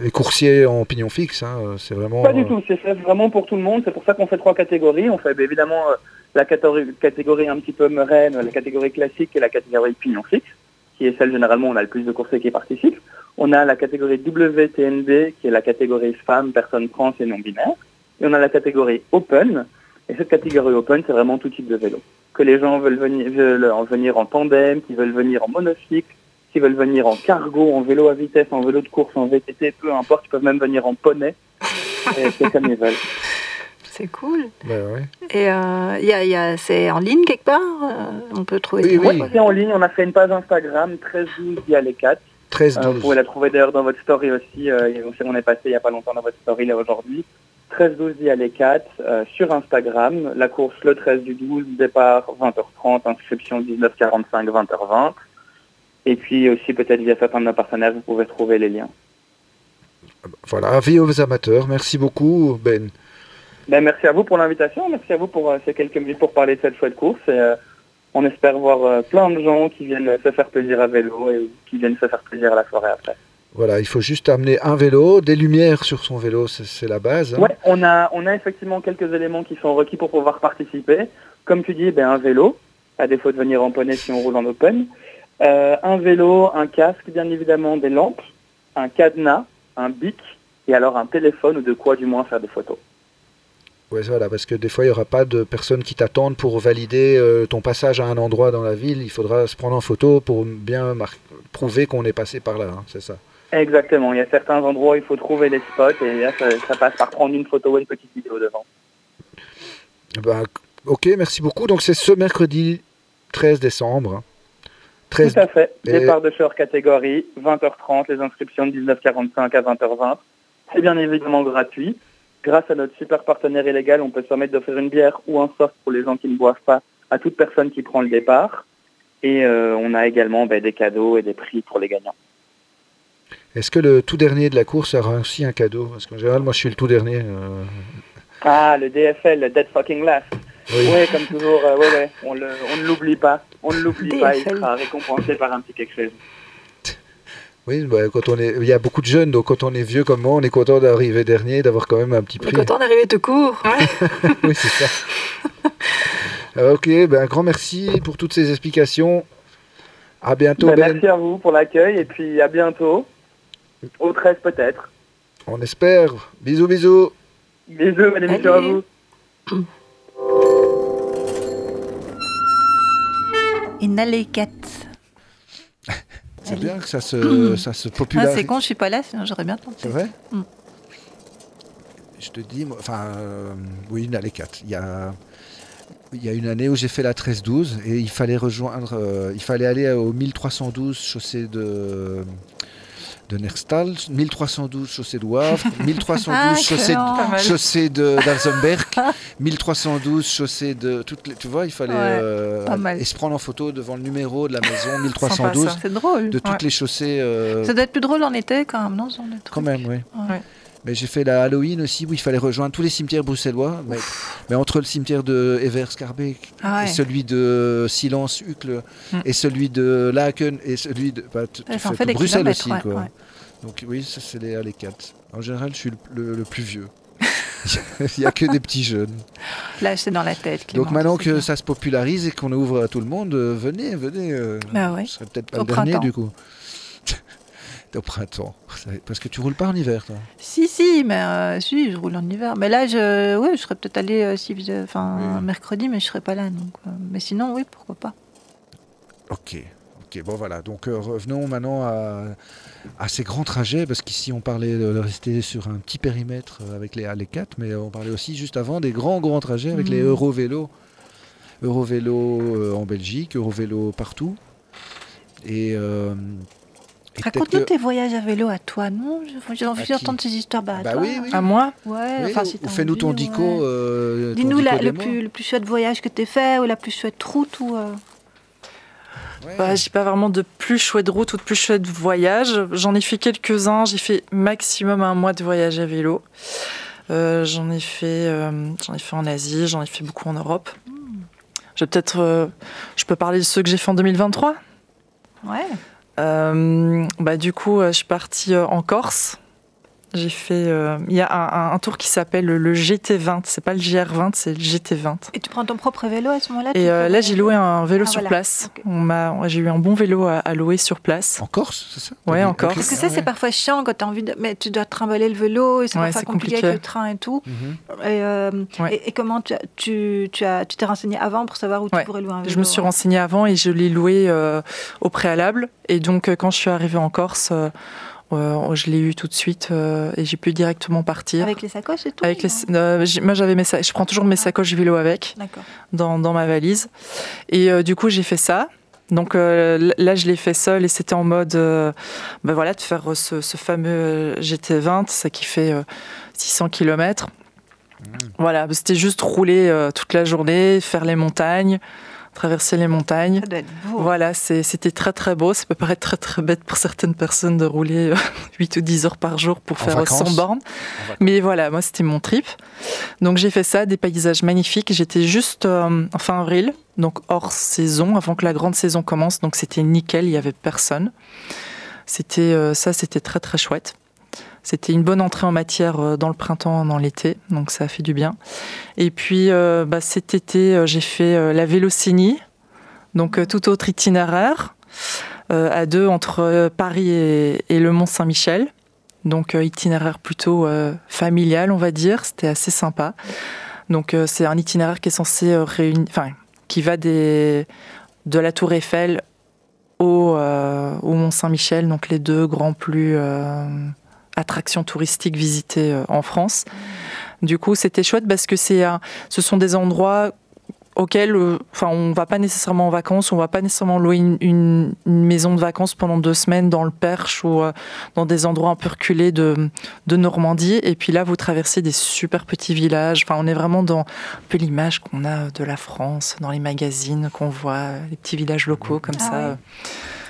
les coursiers en pignon fixe. Hein. C'est vraiment. Pas du tout. C'est fait vraiment pour tout le monde. C'est pour ça qu'on fait trois catégories. On fait bah, évidemment euh, la catégorie, un petit peu meuraine, la catégorie classique et la catégorie pignon fixe, qui est celle généralement où on a le plus de coursiers qui participent. On a la catégorie WTNB, qui est la catégorie femmes, personnes trans et non binaires. Et on a la catégorie open. Et cette catégorie open, c'est vraiment tout type de vélo que les gens veulent venir, veulent en venir en tandem, qui veulent venir en monocycle, qui veulent venir en cargo, en vélo à vitesse, en vélo de course, en VTT, peu importe, ils peuvent même venir en poney. c'est comme ils veulent. C'est cool. Ben ouais. Et euh, y a, y a, c'est en ligne quelque part euh, On peut trouver Oui, oui. c'est en ligne. On a fait une page Instagram, 1312 via les 4. 13 euh, vous pouvez la trouver d'ailleurs dans votre story aussi. Euh, on est passé il n'y a pas longtemps dans votre story là aujourd'hui. 13-12 à les 4 sur Instagram. La course le 13 du 12, départ 20h30, inscription 19h45, 20h20. Et puis aussi peut-être via certains de nos partenaires, vous pouvez trouver les liens. Voilà, avis aux amateurs. Merci beaucoup Ben. ben merci à vous pour l'invitation, merci à vous pour euh, ces quelques minutes pour parler de cette chouette course. Et, euh, on espère voir euh, plein de gens qui viennent se faire plaisir à vélo et qui viennent se faire plaisir à la soirée après. Voilà, il faut juste amener un vélo, des lumières sur son vélo, c'est la base. Hein. On a, on a effectivement quelques éléments qui sont requis pour pouvoir participer. Comme tu dis, ben, un vélo, à défaut de venir en poney si on roule en open. Euh, un vélo, un casque, bien évidemment, des lampes, un cadenas, un bic, et alors un téléphone ou de quoi du moins faire des photos. Oui, voilà, parce que des fois, il n'y aura pas de personnes qui t'attendent pour valider euh, ton passage à un endroit dans la ville. Il faudra se prendre en photo pour bien prouver qu'on est passé par là, hein, c'est ça. Exactement. Il y a certains endroits où il faut trouver les spots et là, ça, passe par prendre une photo ou une petite vidéo devant. Ben, ok, merci beaucoup. Donc c'est ce mercredi 13 décembre. 13... Tout à fait. Départ de short catégorie, 20h30, les inscriptions de 19h45 à 20h20. C'est bien évidemment gratuit. Grâce à notre super partenaire illégal, on peut se permettre d'offrir une bière ou un soft pour les gens qui ne boivent pas à toute personne qui prend le départ. Et euh, on a également ben, des cadeaux et des prix pour les gagnants. Est-ce que le tout dernier de la course aura aussi un cadeau? Parce qu'en général, moi, je suis le tout dernier. Euh. Ah, le DFL, le Dead Fucking Last. Oui, comme toujours, euh, ouais, ouais, on, ne l'oublie pas. On ne l'oublie pas, il sera récompensé par un petit quelque chose. Oui, bah, quand on est, il y a beaucoup de jeunes, donc quand on est vieux comme moi, on est content d'arriver dernier, d'avoir quand même un petit prix. On est content d'arriver tout court. oui, c'est ça. Euh, ok, ben, un grand merci pour toutes ces explications. À bientôt. Ben, ben. Merci à vous pour l'accueil et puis à bientôt. Au 13 peut-être. On espère. Bisous, bisous. Bisous, bonne émission à vous. 4. C'est bien que ça se, ça se Ah, c'est con, je suis pas là, sinon j'aurais bien tenté. C'est vrai Mm. Je te dis, moi- enfin, euh, oui, il y en a les quatre. Il y a, il y a une année où j'ai fait la 13-12 et il fallait rejoindre, euh, il fallait aller au 1312 chaussée de de Nerstal, 1312 chaussée de Wavre, 1312 Ah, chaussée de, d'Alzenberg, 1312 chaussée de toutes les, tu vois, il fallait Ouais, euh, et se prendre en photo devant le numéro de la maison Sympa, 1312 ça. C'est drôle. de toutes Ouais. les chaussées. euh, Ça doit être plus drôle en été quand même, non quand même, oui. Ouais. Mais j'ai fait la Halloween aussi où il fallait rejoindre tous les cimetières bruxellois. Mais, mais entre le cimetière de Evers Scarbeck Ah et celui de Silence Uccle Mm. et celui de Laken et celui de. bah, tu- tu fais fait Bruxelles aussi. ouais, quoi. ouais. Donc oui, ça c'est les, les quatre. En général, je suis le, le- le plus vieux. il n'y a que des petits jeunes. Là, c'est dans la tête. Donc Clément, maintenant c'est que bien. ça se popularise et qu'on ouvre à tout le monde, euh, venez, venez. euh, Bah ouais. Peut-être pas Au le dernier printemps. du coup. Au printemps. Parce que tu roules pas en hiver, toi. Si, si, mais euh, si, je roule en hiver. Mais là, je, ouais, je serais peut-être allé euh, faisait- enfin, Oui. mercredi, mais je serais pas là. Donc, euh, mais sinon, oui, pourquoi pas. Ok, ok, bon voilà. Donc revenons maintenant à, à ces grands trajets, parce qu'ici on parlait de rester sur un petit périmètre avec les, les 4, mais on parlait aussi juste avant des grands grands trajets avec les Mhm. Eurovélos. Eurovélo en Belgique, Eurovélo partout. Et, euh, Raconte-nous que- tes voyages à vélo à toi, non? Je- J'ai envie d'entendre ces histoires. Bah, à Bah toi. oui, oui. À moi? Ouais, Oui, enfin, si ou fais-nous ton dico. ouais. euh, Dis-nous le, plus, le plus chouette voyage que t'aies fait ou la plus chouette route ou. euh, Ouais. Bah, j'ai pas vraiment de plus chouette route ou de plus chouette voyage. J'en ai fait quelques-uns. J'ai fait maximum un mois de voyage à vélo. Euh, j'en ai fait, euh, j'en ai fait en Asie, j'en ai fait beaucoup en Europe. Je vais peut-être, euh, je peux parler de ceux que j'ai fait en 2023. Ouais. Euh, bah, du coup, euh, je suis partie euh, en Corse. J'ai fait. euh, Il y a un, tour qui s'appelle le GT20. C'est pas le GR20, c'est le GT20. Et tu prends ton propre vélo à ce moment-là Et euh, là, j'ai loué un vélo Ah, sur voilà. place. Ok. On m'a, j'ai eu un bon vélo à, à louer sur place. En Corse, c'est ça? Ouais, en Corse. Parce que ça, c'est ouais. parfois chiant quand tu as envie de. Mais tu dois trimballer le vélo et c'est Ouais, parfois compliqué, compliqué. avec le train et tout. Mhm. Et, euh, Ouais. et, et comment tu, tu, tu, as, tu t'es renseigné avant pour savoir où Ouais. tu pourrais louer un vélo Je me suis ouais. renseignée avant et je l'ai loué euh, au préalable. Et donc, quand je suis arrivée en Corse, euh, euh, je l'ai eu tout de suite euh, et j'ai pu directement partir. Avec les sacoches et tout Avec les, non euh, moi, j'avais mes, sa- je prends toujours mes sacoches vélo avec dans, dans ma valise. Et euh, du coup, j'ai fait ça. Donc euh, là, je l'ai fait seul et c'était en mode, euh, ben voilà, de faire ce, ce fameux euh, GT20, ça qui fait euh, 600 km. Voilà, c'était juste rouler euh, toute la journée, faire les montagnes, traverser les montagnes. Ça doit être beau. Voilà, c'est- c'était très très beau. Ça peut paraître très très bête pour certaines personnes de rouler euh, 8 ou 10 heures par jour pour En faire euh, vacances. 100 bornes. Mais voilà, moi c'était mon trip. Donc j'ai fait ça, des paysages magnifiques. J'étais juste euh, en fin avril, donc hors saison, avant que la grande saison commence. Donc c'était nickel, il n'y avait personne. C'était euh, ça, c'était très très chouette. C'était une bonne entrée en matière euh, dans le printemps, dans l'été, donc ça a fait du bien. Et puis euh, bah, cet été, euh, j'ai fait la Vélocénie, donc tout autre itinéraire, à deux entre Paris et, le Mont Saint-Michel. Donc itinéraire plutôt familial, on va dire. C'était assez sympa. Donc c'est un itinéraire qui est censé réunir, enfin, qui va de la Tour Eiffel au, euh, au Mont Saint-Michel, donc les deux grands plus attractions touristiques visitées euh, en France. Du coup, c'était chouette parce que c'est, ce sont des endroits auxquels, euh, enfin, on va pas nécessairement en vacances, on va pas nécessairement louer une, maison de vacances pendant deux semaines dans le Perche ou euh, dans des endroits un peu reculés de, de Normandie. Et puis là, vous traversez des super petits villages. Enfin, on est vraiment dans un peu l'image qu'on a de la France dans les magazines, qu'on voit les petits villages locaux comme Ah ça. ouais.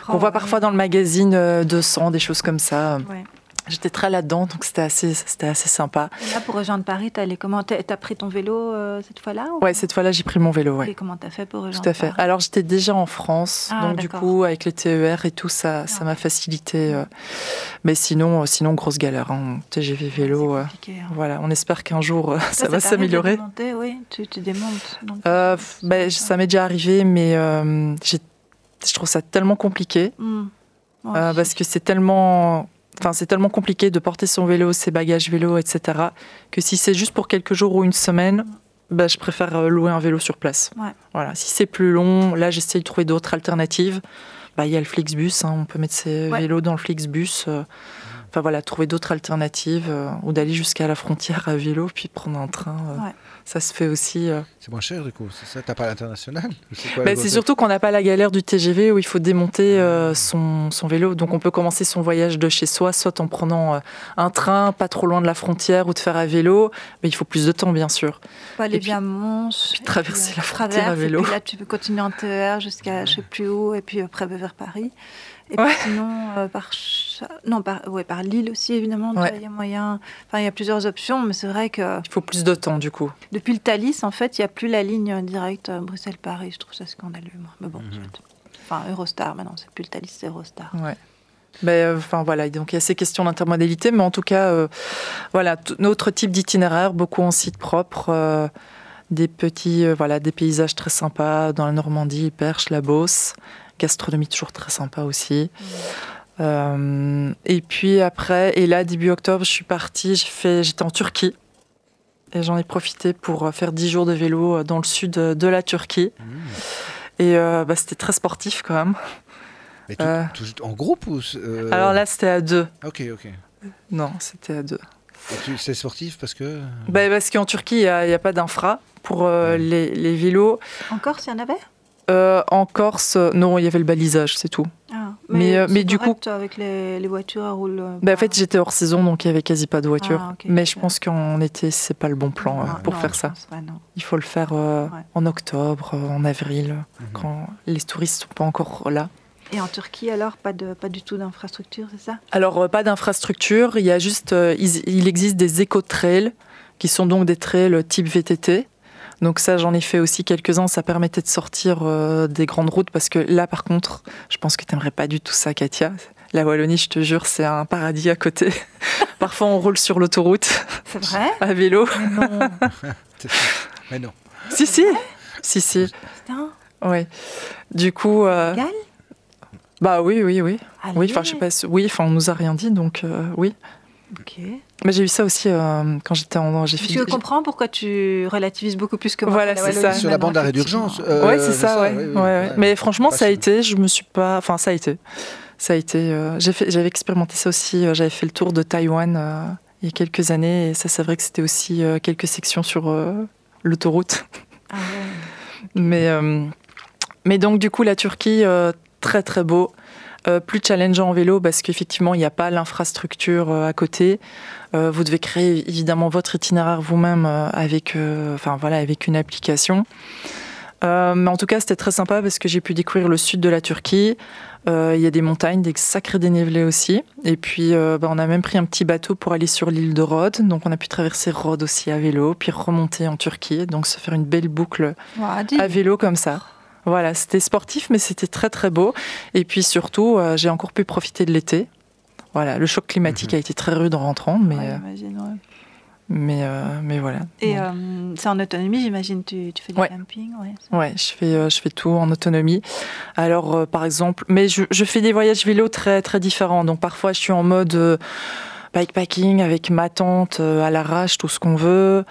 qu'on voit parfois dans le magazine euh, 200, des choses comme ça. Ouais. J'étais très là-dedans, donc c'était assez, c'était assez sympa. Et Là, pour rejoindre Paris, t'as comment? T'as pris ton vélo euh, cette fois-là ou- Ouais, cette fois-là, j'ai pris mon vélo, ouais. Et comment t'as fait pour rejoindre Tout à fait. Paris? Alors j'étais déjà en France, Ah, donc du coup avec les TER et tout ça, ça m'a facilité. euh. Mais sinon, euh, sinon grosse galère. Hein. TGV vélo, hein. voilà. On espère qu'un jour euh, ça Toi, va s'améliorer. Oui, tu, tu démontes. donc, ben, ça m'est déjà arrivé, mais j'ai- je trouve ça tellement compliqué. Ouais, euh, parce que c'est tellement, enfin c'est tellement compliqué de porter son vélo, ses bagages vélo, etc. Que si c'est juste pour quelques jours ou une semaine. bah, je préfère euh, louer un vélo sur place. Ouais. Voilà. Si c'est plus long, là, j'essaye de trouver d'autres alternatives. bah, il y a le Flixbus, hein, on peut mettre ses Ouais. vélos dans le Flixbus. euh, Enfin voilà, trouver d'autres alternatives euh, ou d'aller jusqu'à la frontière à vélo puis prendre un train. euh, Ouais. Ça se fait aussi. euh. C'est moins cher du coup, c'est ça T'as pas l'international? C'est Bah, surtout qu'on n'a pas la galère du TGV où il faut démonter euh, son, son vélo. Donc on peut commencer son voyage de chez soi, soit en prenant euh, un train pas trop loin de la frontière ou de faire à vélo. Mais il faut plus de temps, bien sûr. Faut aller via Mons. puis traverser euh, la frontière à vélo. Et puis là, tu peux continuer en TER jusqu'à je sais plus où, et puis après vers Paris. Et Ouais. puis sinon, euh, par, non, par, ouais, par Lille aussi, évidemment. Ouais. Il y a moyen. Enfin, il y a plusieurs options, mais c'est vrai que Il faut plus de temps, du coup. depuis le Thalys, en fait, il n'y a plus la ligne directe euh, Bruxelles-Paris. Je trouve ça scandaleux, moi. Mais bon, Mhm. soit. Enfin, Eurostar, maintenant, c'est plus le Thalys, c'est Eurostar. Ouais. Mais, euh, enfin voilà, donc il y a ces questions d'intermodalité, mais en tout cas, euh, voilà, notre type d'itinéraire, beaucoup en site propre, euh, des petits, euh, voilà, des paysages très sympas dans la Normandie, Perche, la Beauce, gastronomie toujours très sympa aussi. Euh, et puis après, et là début octobre, je suis partie, j'ai fait, j'étais en Turquie. Et j'en ai profité pour euh, faire 10 jours de vélo euh, dans le sud de la Turquie. Mmh. Et euh, bah, c'était très sportif quand même. Mais tout- Euh. tout en groupe ou euh, Alors là, c'était à deux. Ok, ok. Non, c'était à deux. C'est sportif parce que. Bah, parce qu'en Turquie, il n'y a, il y a pas d'infra pour euh, Ouais. les, les vélos. Encore, s'il y en avait? Euh, en Corse, euh, non, il y avait le balisage, c'est tout. Ah, Mais, euh, c'est mais du correct, Avec les, les voitures, elles roulent. euh, Bah, en fait, j'étais hors saison, donc il y avait quasi pas de voiture. Ah, ok. Mais je pense qu'en été, c'est pas le bon plan euh, Ah, pour non, faire ça. pas. Il faut le faire euh, Ouais. en octobre, euh, en avril, Mhm. quand les touristes sont pas encore là. Et en Turquie, alors, pas, de, pas du tout d'infrastructure, c'est ça? Alors, euh, pas d'infrastructure, il y a juste, euh, il, il existe des éco-trails, qui sont donc des trails type VTT. Donc ça, j'en ai fait aussi quelques-uns, ça permettait de sortir euh, des grandes routes, parce que là, par contre, je pense que tu n'aimerais pas du tout ça, Katia. La Wallonie, je te jure, c'est un paradis à côté. Parfois, on roule sur l'autoroute C'est vrai? À vélo. Mais non. Mais non. si, si. Si, si. Putain, Oui. Du coup... euh, légal bah oui, oui, oui. Oui, enfin, je sais pas. si- Oui, enfin, on nous a rien dit, donc euh, oui. Ok. Mais j'ai eu ça aussi euh, quand j'étais en... J'ai fait Je comprends pourquoi tu relativises beaucoup plus que moi. Voilà, c'est ça. Sur la bande d'arrêt d'urgence. euh, ouais, c'est ça, ouais. oui, oui, ouais, ouais. ouais. Mais franchement, Pas ça a été, je me suis pas. Enfin, ça a été. Ça a été. euh, j'ai fait, j'avais expérimenté ça aussi. euh, j'avais fait le tour de Taïwan euh, il y a quelques années et ça, c'est vrai que c'était aussi euh, quelques sections sur euh, l'autoroute. Ah ouais. Mais, euh, mais donc, du coup, la Turquie, euh, très très beau. Euh, plus challengeant en vélo parce qu'effectivement, il n'y a pas l'infrastructure euh, à côté. Euh, vous devez créer évidemment votre itinéraire vous-même euh, avec, euh, enfin, voilà, avec une application. Mais en tout cas, c'était très sympa parce que j'ai pu découvrir le sud de la Turquie. Il y a des montagnes, des sacrés dénivelés aussi. Et puis, bah, on a même pris un petit bateau pour aller sur l'île de Rhodes. Donc, on a pu traverser Rhodes aussi à vélo, puis remonter en Turquie. Donc, se faire une belle boucle à vélo comme ça. Voilà, c'était sportif, mais c'était très très beau. Et puis surtout, euh, j'ai encore pu profiter de l'été. Voilà, le choc climatique Mhm. a été très rude en rentrant, mais, Ouais, euh, j'imagine, ouais. mais, euh, mais voilà. Et euh, c'est en autonomie, j'imagine, tu, tu fais du Ouais. camping ouais, c'est- Ouais, je fais, je fais tout en autonomie. Alors, euh, par exemple, mais je, je fais des voyages vélo très, très différents. Donc, parfois, je suis en mode euh, bikepacking avec ma tante euh, à l'arrache, tout ce qu'on veut.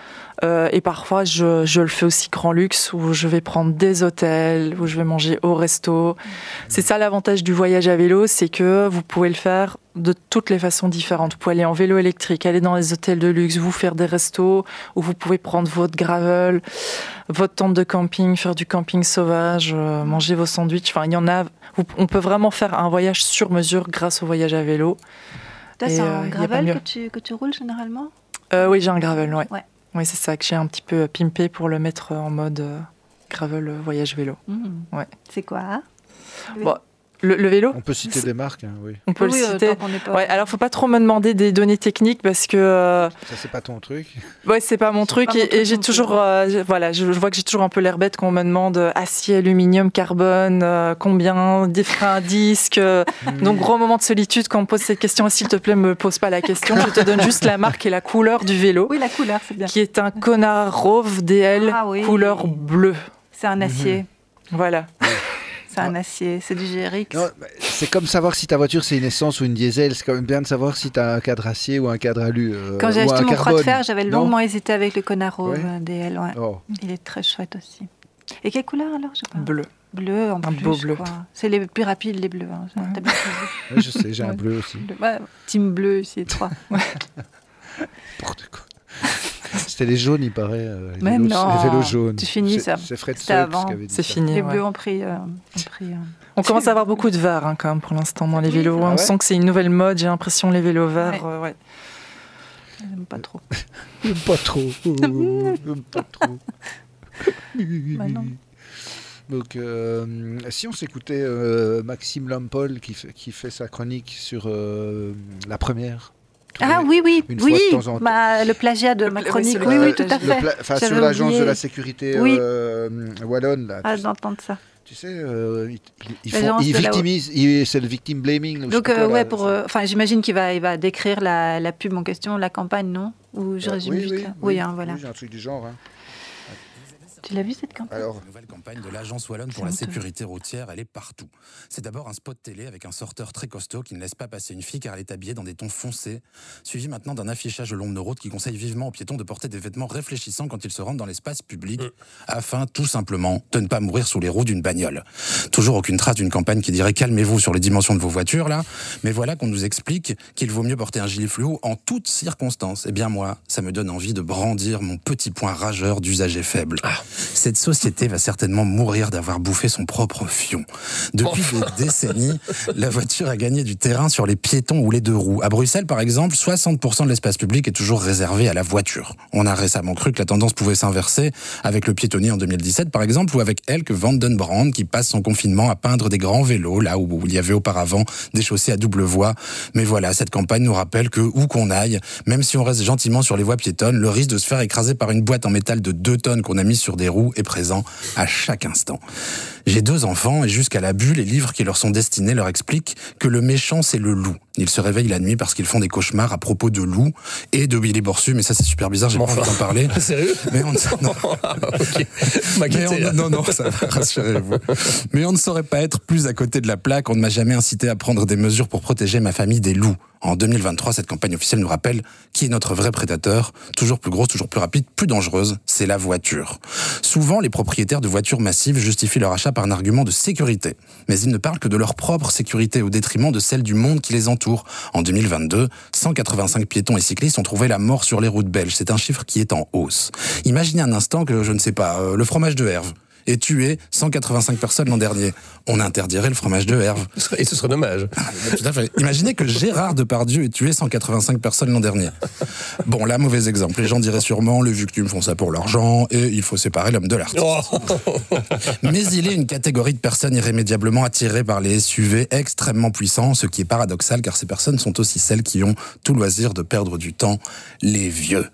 Euh, et parfois, je, je le fais aussi grand luxe où je vais prendre des hôtels, où je vais manger au resto. C'est ça l'avantage du voyage à vélo, c'est que vous pouvez le faire de toutes les façons différentes. Vous pouvez aller en vélo électrique, aller dans les hôtels de luxe, vous faire des restos, ou vous pouvez prendre votre gravel, votre tente de camping, faire du camping sauvage, euh, manger vos sandwichs. Enfin, il y en a. on peut vraiment faire un voyage sur mesure grâce au voyage à vélo. Toi, c'est euh, a pas gravel que tu, que tu roules généralement? Euh, oui, j'ai un gravel, ouais. Ouais. Oui, c'est ça que j'ai un petit peu pimpé pour le mettre en mode euh, gravel euh, voyage vélo. Ouais. C'est quoi? Bon, Le, le vélo, On peut citer des marques, hein, oui. on peut Oui, le euh, citer. pas- Ouais, alors faut pas trop me demander des données techniques parce que euh, Ça, c'est pas ton truc. ouais, c'est pas mon C'est truc pas mon et, truc et j'ai toujours euh, voilà, je, je vois que j'ai toujours un peu l'air bête quand on me demande euh, acier, aluminium, carbone, euh, combien des freins, disques. euh, Donc gros moment de solitude quand on me pose cette question, s'il te plaît, me pose pas la question, je te donne juste la marque et la couleur du vélo Oui, la couleur, c'est bien. qui est un Connard Rove DL Ah oui. couleur bleue. C'est un acier. Voilà. C'est un acier. C'est du GRX. Bah, c'est comme savoir si ta voiture c'est une essence ou une diesel. C'est quand même bien de savoir si tu as un cadre acier ou un cadre alu. euh, Quand j'ai ou acheté un mon croix de carbone. fer, j'avais longuement hésité avec le Conaro Ouais. euh, DL. ouais. Oh. Il est très chouette aussi. Et quelle couleur alors je sais pas. Bleu. bleu en Un plus. beau bleu. C'est les plus rapides, les bleus. hein. Ouais. je sais, j'ai un bleu aussi. Ouais, team bleu, c'est trois. N'importe quoi. C'était les jaunes, il paraît. euh, les, Mais vélos, non, les vélos jaunes. c'est fini, C'est- ça. C'est Fred C'était avant. qui avait dit C'est ça. fini. Les ouais. bleus ont pris. euh, ont pris, euh, On commence à avoir beaucoup de verts hein, quand même pour l'instant dans les vélos. c'est on sent que c'est une nouvelle mode. J'ai l'impression les vélos verts. Ouais. euh, ouais. j'aime pas trop. J'aime Pas trop. J'aime pas trop. Bah non. Donc, euh, si on s'écoutait euh, Maxime Lampol qui fait, qui fait sa chronique sur euh, la première. Tous Ah les- oui, oui, une fois oui. de temps en temps. bah, le plagiat de Le ma chronique. Oui, oui, pla- tout à fait. pla- enfin, sur l'agence de la sécurité Oui. euh, wallonne, là, Ah, tu, d'entendre ça. tu sais, euh, ils, font, victimisent, c'est le victim blaming. Donc, euh, ouais, là, pour. euh, Enfin, j'imagine qu'il va, il va décrire la, la pub en question, la campagne, non? Ou je Euh, résume oui, vite oui, là? oui, hein, voilà. oui, j'ai un truc du genre. hein. Tu l'as vu cette campagne? Alors, La nouvelle campagne de l'Agence Wallonne pour la sécurité routière, elle est partout. C'est d'abord un spot télé avec un sorteur très costaud qui ne laisse pas passer une fille car elle est habillée dans des tons foncés, suivi maintenant d'un affichage le long de route qui conseille vivement aux piétons de porter des vêtements réfléchissants quand ils se rendent dans l'espace public, afin tout simplement de ne pas mourir sous les roues d'une bagnole. Toujours aucune trace d'une campagne qui dirait calmez-vous sur les dimensions de vos voitures là, mais voilà qu'on nous explique qu'il vaut mieux porter un gilet fluo en toutes circonstances. Eh bien moi, ça me donne envie de brandir mon petit point rageur d'usager faible. Cette société va certainement mourir d'avoir bouffé son propre fion. Depuis des décennies, la voiture a gagné du terrain sur les piétons ou les deux roues. À Bruxelles, par exemple, 60% de l'espace public est toujours réservé à la voiture. On a récemment cru que la tendance pouvait s'inverser avec le piétonnier en 2017, par exemple, ou avec Elke Vandenbrand qui passe son confinement à peindre des grands vélos, là où il y avait auparavant des chaussées à double voie. Mais voilà, cette campagne nous rappelle que où qu'on aille, même si on reste gentiment sur les voies piétonnes, le risque de se faire écraser par une boîte en métal de 2 tonnes qu'on a mise sur des est présent à chaque instant. J'ai deux enfants et jusqu'à la bulle, les livres qui leur sont destinés leur expliquent que le méchant c'est le loup. Ils se réveillent la nuit parce qu'ils font des cauchemars à propos de loups et de Billy Borsu, mais ça c'est super bizarre, j'ai pas envie d'en parler. Sérieux Mais on non. Mais on- non, non, ça va, rassurez-vous. Mais on ne saurait pas être plus à côté de la plaque. On ne m'a jamais incité à prendre des mesures pour protéger ma famille des loups. En 2023, cette campagne officielle nous rappelle qui est notre vrai prédateur. Toujours plus grosse, toujours plus rapide, plus dangereuse, c'est la voiture. Souvent, les propriétaires de voitures massives justifient leur achat par un argument de sécurité. Mais ils ne parlent que de leur propre sécurité au détriment de celle du monde qui les entoure. En 2022, 185 piétons et cyclistes ont trouvé la mort sur les routes belges. C'est un chiffre qui est en hausse. Imaginez un instant que, je ne sais pas, euh, le fromage de Herve ait tué 185 personnes l'an dernier. On interdirait le fromage de Herve. Et ce serait dommage. Tout à fait. Imaginez que Gérard Depardieu ait tué 185 personnes l'an dernier. Bon, là, mauvais exemple. Les gens diraient sûrement, les victimes font ça pour l'argent et il faut séparer l'homme de l'artiste. Oh. Mais il est une catégorie de personnes irrémédiablement attirées par les SUV extrêmement puissants, ce qui est paradoxal car ces personnes sont aussi celles qui ont tout loisir de perdre du temps, les vieux.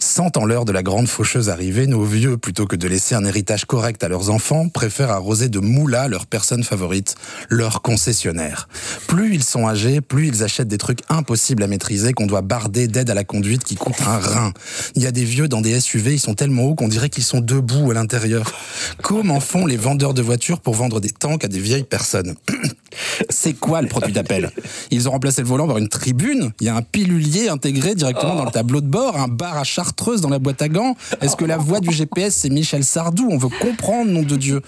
Sentant l'heure de la grande faucheuse arriver, nos vieux, plutôt que de laisser un héritage correct à leurs enfants, préfèrent arroser de moula leur personne favorite, leur concessionnaire. Plus ils sont âgés, plus ils achètent des trucs impossibles à maîtriser qu'on doit barder d'aide à la conduite qui coûte un rein. Il y a des vieux dans des SUV, ils sont tellement hauts qu'on dirait qu'ils sont debout à l'intérieur. Comment font les vendeurs de voitures pour vendre des tanks à des vieilles personnes? C'est quoi le produit d'appel? Ils ont remplacé le volant par une tribune. Il y a un pilulier intégré directement dans le tableau de bord, un bar à chartreuse dans la boîte à gants. Est-ce que la voix du GPS c'est Michel Sardou? On veut comprendre, nom de Dieu.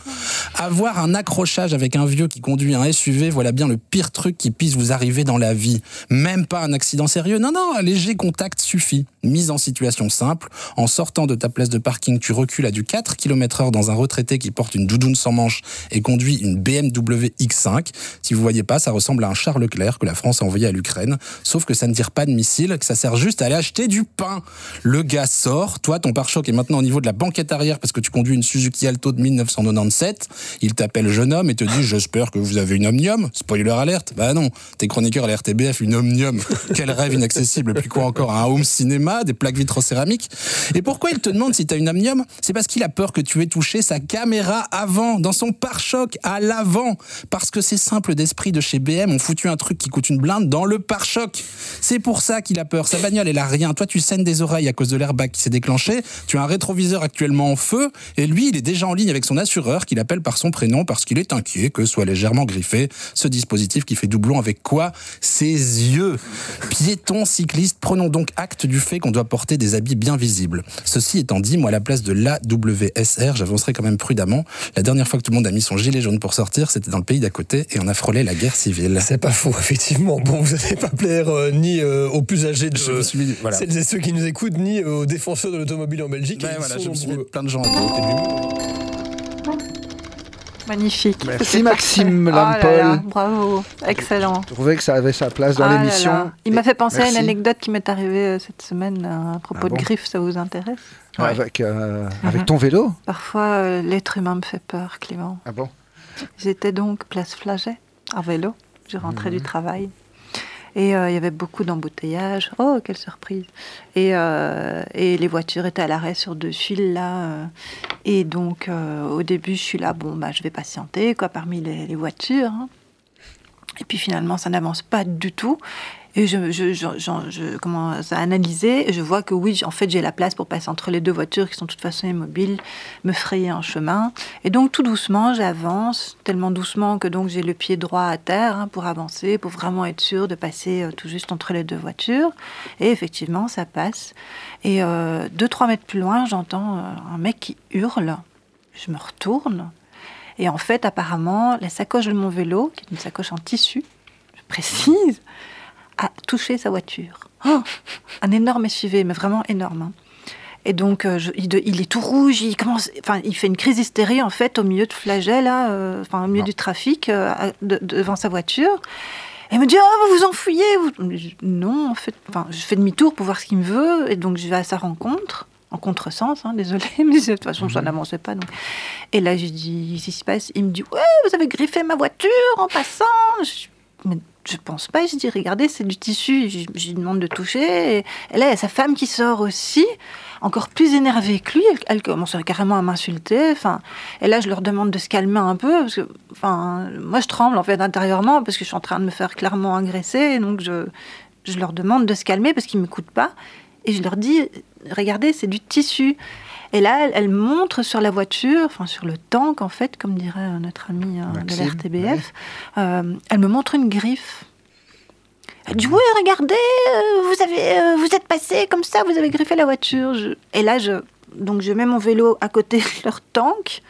Avoir un accrochage avec un vieux qui conduit un SUV, voilà bien le pire truc qui puisse vous arriver dans la vie. Même pas un accident sérieux? Non, non, un léger contact suffit. Mise en situation simple, en sortant de ta place de parking, tu recules à du 4 km heure dans un retraité qui porte une doudoune sans manche et conduit une BMW X5. Si vous voyez pas, ça ressemble à un char Leclerc que la France a envoyé à l'Ukraine. Sauf que ça ne tire pas de missile, que ça sert juste à aller acheter du pain. Le gars sort, toi, ton pare-choc est maintenant au niveau de la banquette arrière parce que tu conduis une Suzuki Alto de 1997. Il t'appelle jeune homme et te dit J'espère que vous avez une Omnium. Spoiler alerte. Bah non, t'es chroniqueur à la une Omnium. Quel rêve inaccessible. Et puis quoi encore Un home cinéma, des plaques vitrocéramiques. Et pourquoi il te demande si t'as une Omnium? C'est parce qu'il a peur que tu aies touché sa caméra avant, dans son pare-choc, à l'avant. Parce que ces simples d'esprit de chez BM ont foutu un truc qui coûte une blinde dans le pare-choc. C'est pour ça qu'il a peur. Sa bagnole, elle a rien. Toi, tu saignes des oreilles à cause de l'air airbag qui s'est déclenché, tu as un rétroviseur actuellement en feu, et lui, il est déjà en ligne avec son assureur qu'il appelle par son prénom parce qu'il est inquiet que soit légèrement griffé ce dispositif qui fait doublon avec quoi? Ses yeux. Piétons, cyclistes, prenons donc acte du fait qu'on doit porter des habits bien visibles. Ceci étant dit, moi, à la place de l'AWSR, j'avancerai quand même prudemment. La dernière fois que tout le monde a mis son gilet jaune pour sortir, c'était dans le pays d'à côté et on a frôlé la guerre civile. C'est pas faux, effectivement. Bon, vous n'allez pas plaire euh, ni euh, aux plus âgés de suis voilà. celles et ceux qui nous écoutent, euh, aux défenseurs de l'automobile en Belgique. Ben et ils voilà, sont je me suis mis plein de gens à côté de lui. Magnifique. Merci, Maxime. Oh là là, Lampol. bravo, excellent. Je trouvais que ça avait sa place dans Ah là l'émission. Il m'a fait penser à une anecdote qui m'est arrivée euh, cette semaine euh, à propos Ah bon de griffes, ça vous intéresse? Ouais. Avec, euh, avec ton vélo? Parfois, euh, l'être humain me fait peur, Clément. Ah bon? J'étais donc place Flaget, à vélo. Je rentrais du travail. Et euh, il y avait beaucoup d'embouteillages. Oh, quelle surprise et, euh, et les voitures étaient à l'arrêt sur deux fils, là. euh. Et donc, au début, je suis là, bon, bah, je vais patienter, quoi, parmi les, les voitures. hein. Et puis finalement, ça n'avance pas du tout. Et je, commence à analyser et je vois que oui, en fait, j'ai la place pour passer entre les deux voitures qui sont de toute façon immobiles, me frayer un chemin. Et donc, tout doucement, j'avance, tellement doucement que donc j'ai le pied droit à terre hein, pour avancer, pour vraiment être sûr de passer euh, tout juste entre les deux voitures. Et effectivement, ça passe. Et euh, deux, trois mètres plus loin, j'entends euh, un mec qui hurle. Je me retourne. Et en fait, apparemment, la sacoche de mon vélo, qui est une sacoche en tissu, je précise, a touché sa voiture. Oh, un énorme SUV, mais vraiment énorme. hein. Et donc, euh, je- il, de- il est tout rouge, il commence, enfin, il fait une crise d'hystérie en fait au milieu de flagelle, là, euh, enfin, au milieu Non. du trafic, euh, de- devant sa voiture. Et il me dit, oh, vous vous enfouillez vous... Je Non, en fait, enfin, je fais demi-tour pour voir ce qu'il me veut, et donc je vais à sa rencontre, en contresens, hein, désolé, mais de toute façon, ça n'avançait pas. Donc. Et là, je dis, qu'est-ce qui se passe? Il me dit, ouais, vous avez griffé ma voiture en passant. Je, mais je pense pas. Je dis, regardez, c'est du tissu. Je, lui demande de toucher. Et, là, il y a sa femme qui sort aussi, encore plus énervée que lui. Elle, commence carrément à m'insulter. Enfin, et là, je leur demande de se calmer un peu. Parce que, enfin, moi, je tremble en fait intérieurement parce que je suis en train de me faire clairement agresser. Donc, je, je leur demande de se calmer parce qu'ils m'écoutent pas. Et je leur dis, regardez, c'est du tissu. Et là, elle, elle montre sur la voiture, enfin sur le tank en fait, comme dirait notre ami euh, de Maxime, la RTBF, euh, elle me montre une griffe. Elle dit oui, regardez, euh, vous avez, vous êtes passé comme ça, vous avez griffé la voiture. Je- Et là, je, donc je mets mon vélo à côté de leur tank.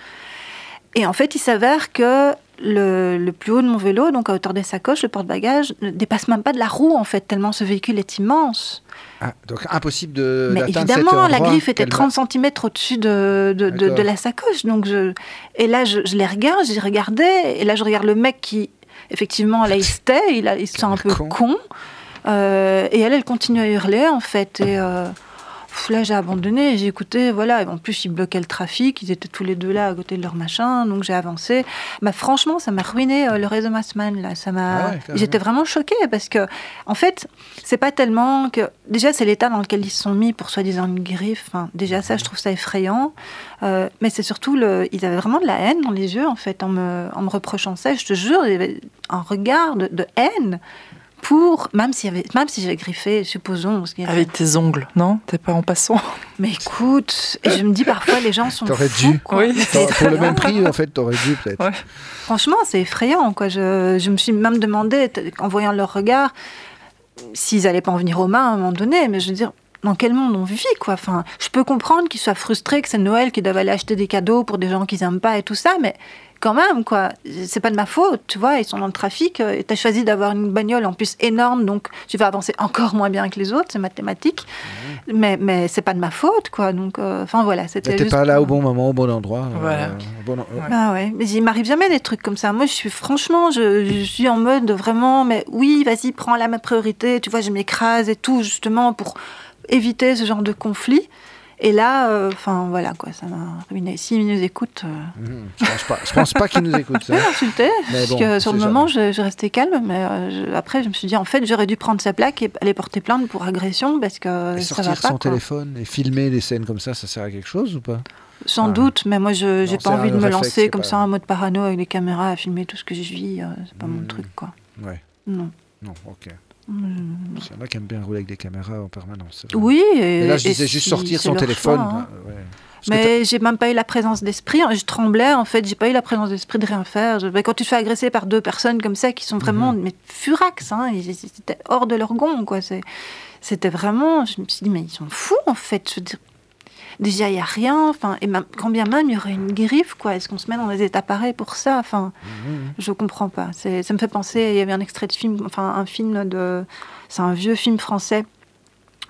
Et en fait, il s'avère que le, le plus haut de mon vélo, donc à hauteur des sacoches, le porte-bagages, ne dépasse même pas de la roue en fait, tellement ce véhicule est immense. Ah, Donc impossible de Mais évidemment, la griffe était qu'elle va- 30 cm au-dessus de, de, de- D'accord. de la sacoche. Donc je, et là, je, je les regarde, j'y regardais. Et là, je regarde le mec qui, effectivement, là, il se tait, il, a, il se sent un peu Con. con. Euh, et elle, elle continue à hurler, en fait. Et euh, là, j'ai abandonné. J'ai écouté, voilà. En plus, ils bloquaient le trafic. Ils étaient tous les deux là, à côté de leur machin. Donc j'ai avancé. Bah, franchement, ça m'a ruiné euh, le réseau ma semaine. Là. Ça m'a... Ah ouais. J'étais vraiment choquée parce que, en fait, c'est pas tellement que. Déjà, c'est l'état dans lequel ils se sont mis pour soi-disant une griffe. Enfin, déjà, ça, je trouve ça effrayant. Euh, mais c'est surtout, le... ils avaient vraiment de la haine dans les yeux, en fait, en me, en me reprochant ça. Je te jure, il y avait un regard de, de haine pour. Même, avait... même si j'avais griffé, supposons. Avec tes ongles, non? T'es pas en passant? Mais écoute, et je me dis parfois, les gens sont. T'aurais dû. quoi. Oui. Pour le même prix, en fait, t'aurais dû peut-être. Ouais. Franchement, c'est effrayant. Quoi. Je, je me suis même demandé, en voyant leur regard, s'ils n'allaient pas en venir aux mains à un moment donné. Mais je veux dire, dans quel monde on vit quoi? Enfin, Je peux comprendre qu'ils soient frustrés, que c'est Noël, qu'ils doivent aller acheter des cadeaux pour des gens qu'ils n'aiment pas et tout ça, mais quand même, quoi. C'est pas de ma faute, tu vois. Ils sont dans le trafic. euh, Et tu as choisi d'avoir une bagnole en plus énorme, donc tu vas avancer encore moins bien que les autres, c'est mathématique. Mais, mais c'est pas de ma faute, quoi. Donc, euh, enfin voilà, c'était pas là au bon moment, au bon endroit. euh, Voilà. au bon en- Ouais. ah ouais, mais il m'arrive jamais des trucs comme ça. Moi, je suis franchement, je, je suis en mode vraiment, mais oui, vas-y, prends la ma priorité. Tu vois, je m'écrase et tout, justement, pour éviter ce genre de conflit. Et là, euh, enfin voilà quoi, ça m'a ruiné. S'ils nous écoutent, euh, Mhm. Je pense pas. Je pense pas qu'ils nous écoutent. ça. l'insulter. Mais Parce bon, que sur le moment, je, je restais calme, mais euh, je- après, je me suis dit, en fait, j'aurais dû prendre sa plaque et aller porter plainte pour agression parce que Et ça va sortir pas. son quoi. téléphone et filmer des scènes comme ça, ça sert à quelque chose ou pas? Sans Ah. doute, mais moi, je Non, pas envie de me réflexe, lancer comme pas- ça en mode parano avec les caméras à filmer tout ce que je vis. c'est pas mon Hmm. truc, quoi. Ouais. Non. Non, ok. Il y en a qui aiment bien rouler avec des caméras en permanence. Oui. Et, Mais là, je disais juste si sortir son téléphone. choix, hein. bah, ouais. Que Mais j'ai même pas eu la présence d'esprit. Je tremblais en fait. J'ai pas eu la présence d'esprit de rien faire. Je- ben, Quand tu te fais agresser par deux personnes comme ça qui sont vraiment Mhm. mais furax, hein, ils ils étaient hors de leur gond quoi. C'était vraiment. Je me suis dit mais ils sont fous en fait. Je veux dire, déjà il y a rien. Enfin et même, quand bien même il y aurait une griffe quoi. Est-ce qu'on se met dans des états pareils pour ça? Enfin Mhm. je comprends pas. C'est- Ça me fait penser. Il y avait un extrait de film. Enfin un film de. C'est un vieux film français.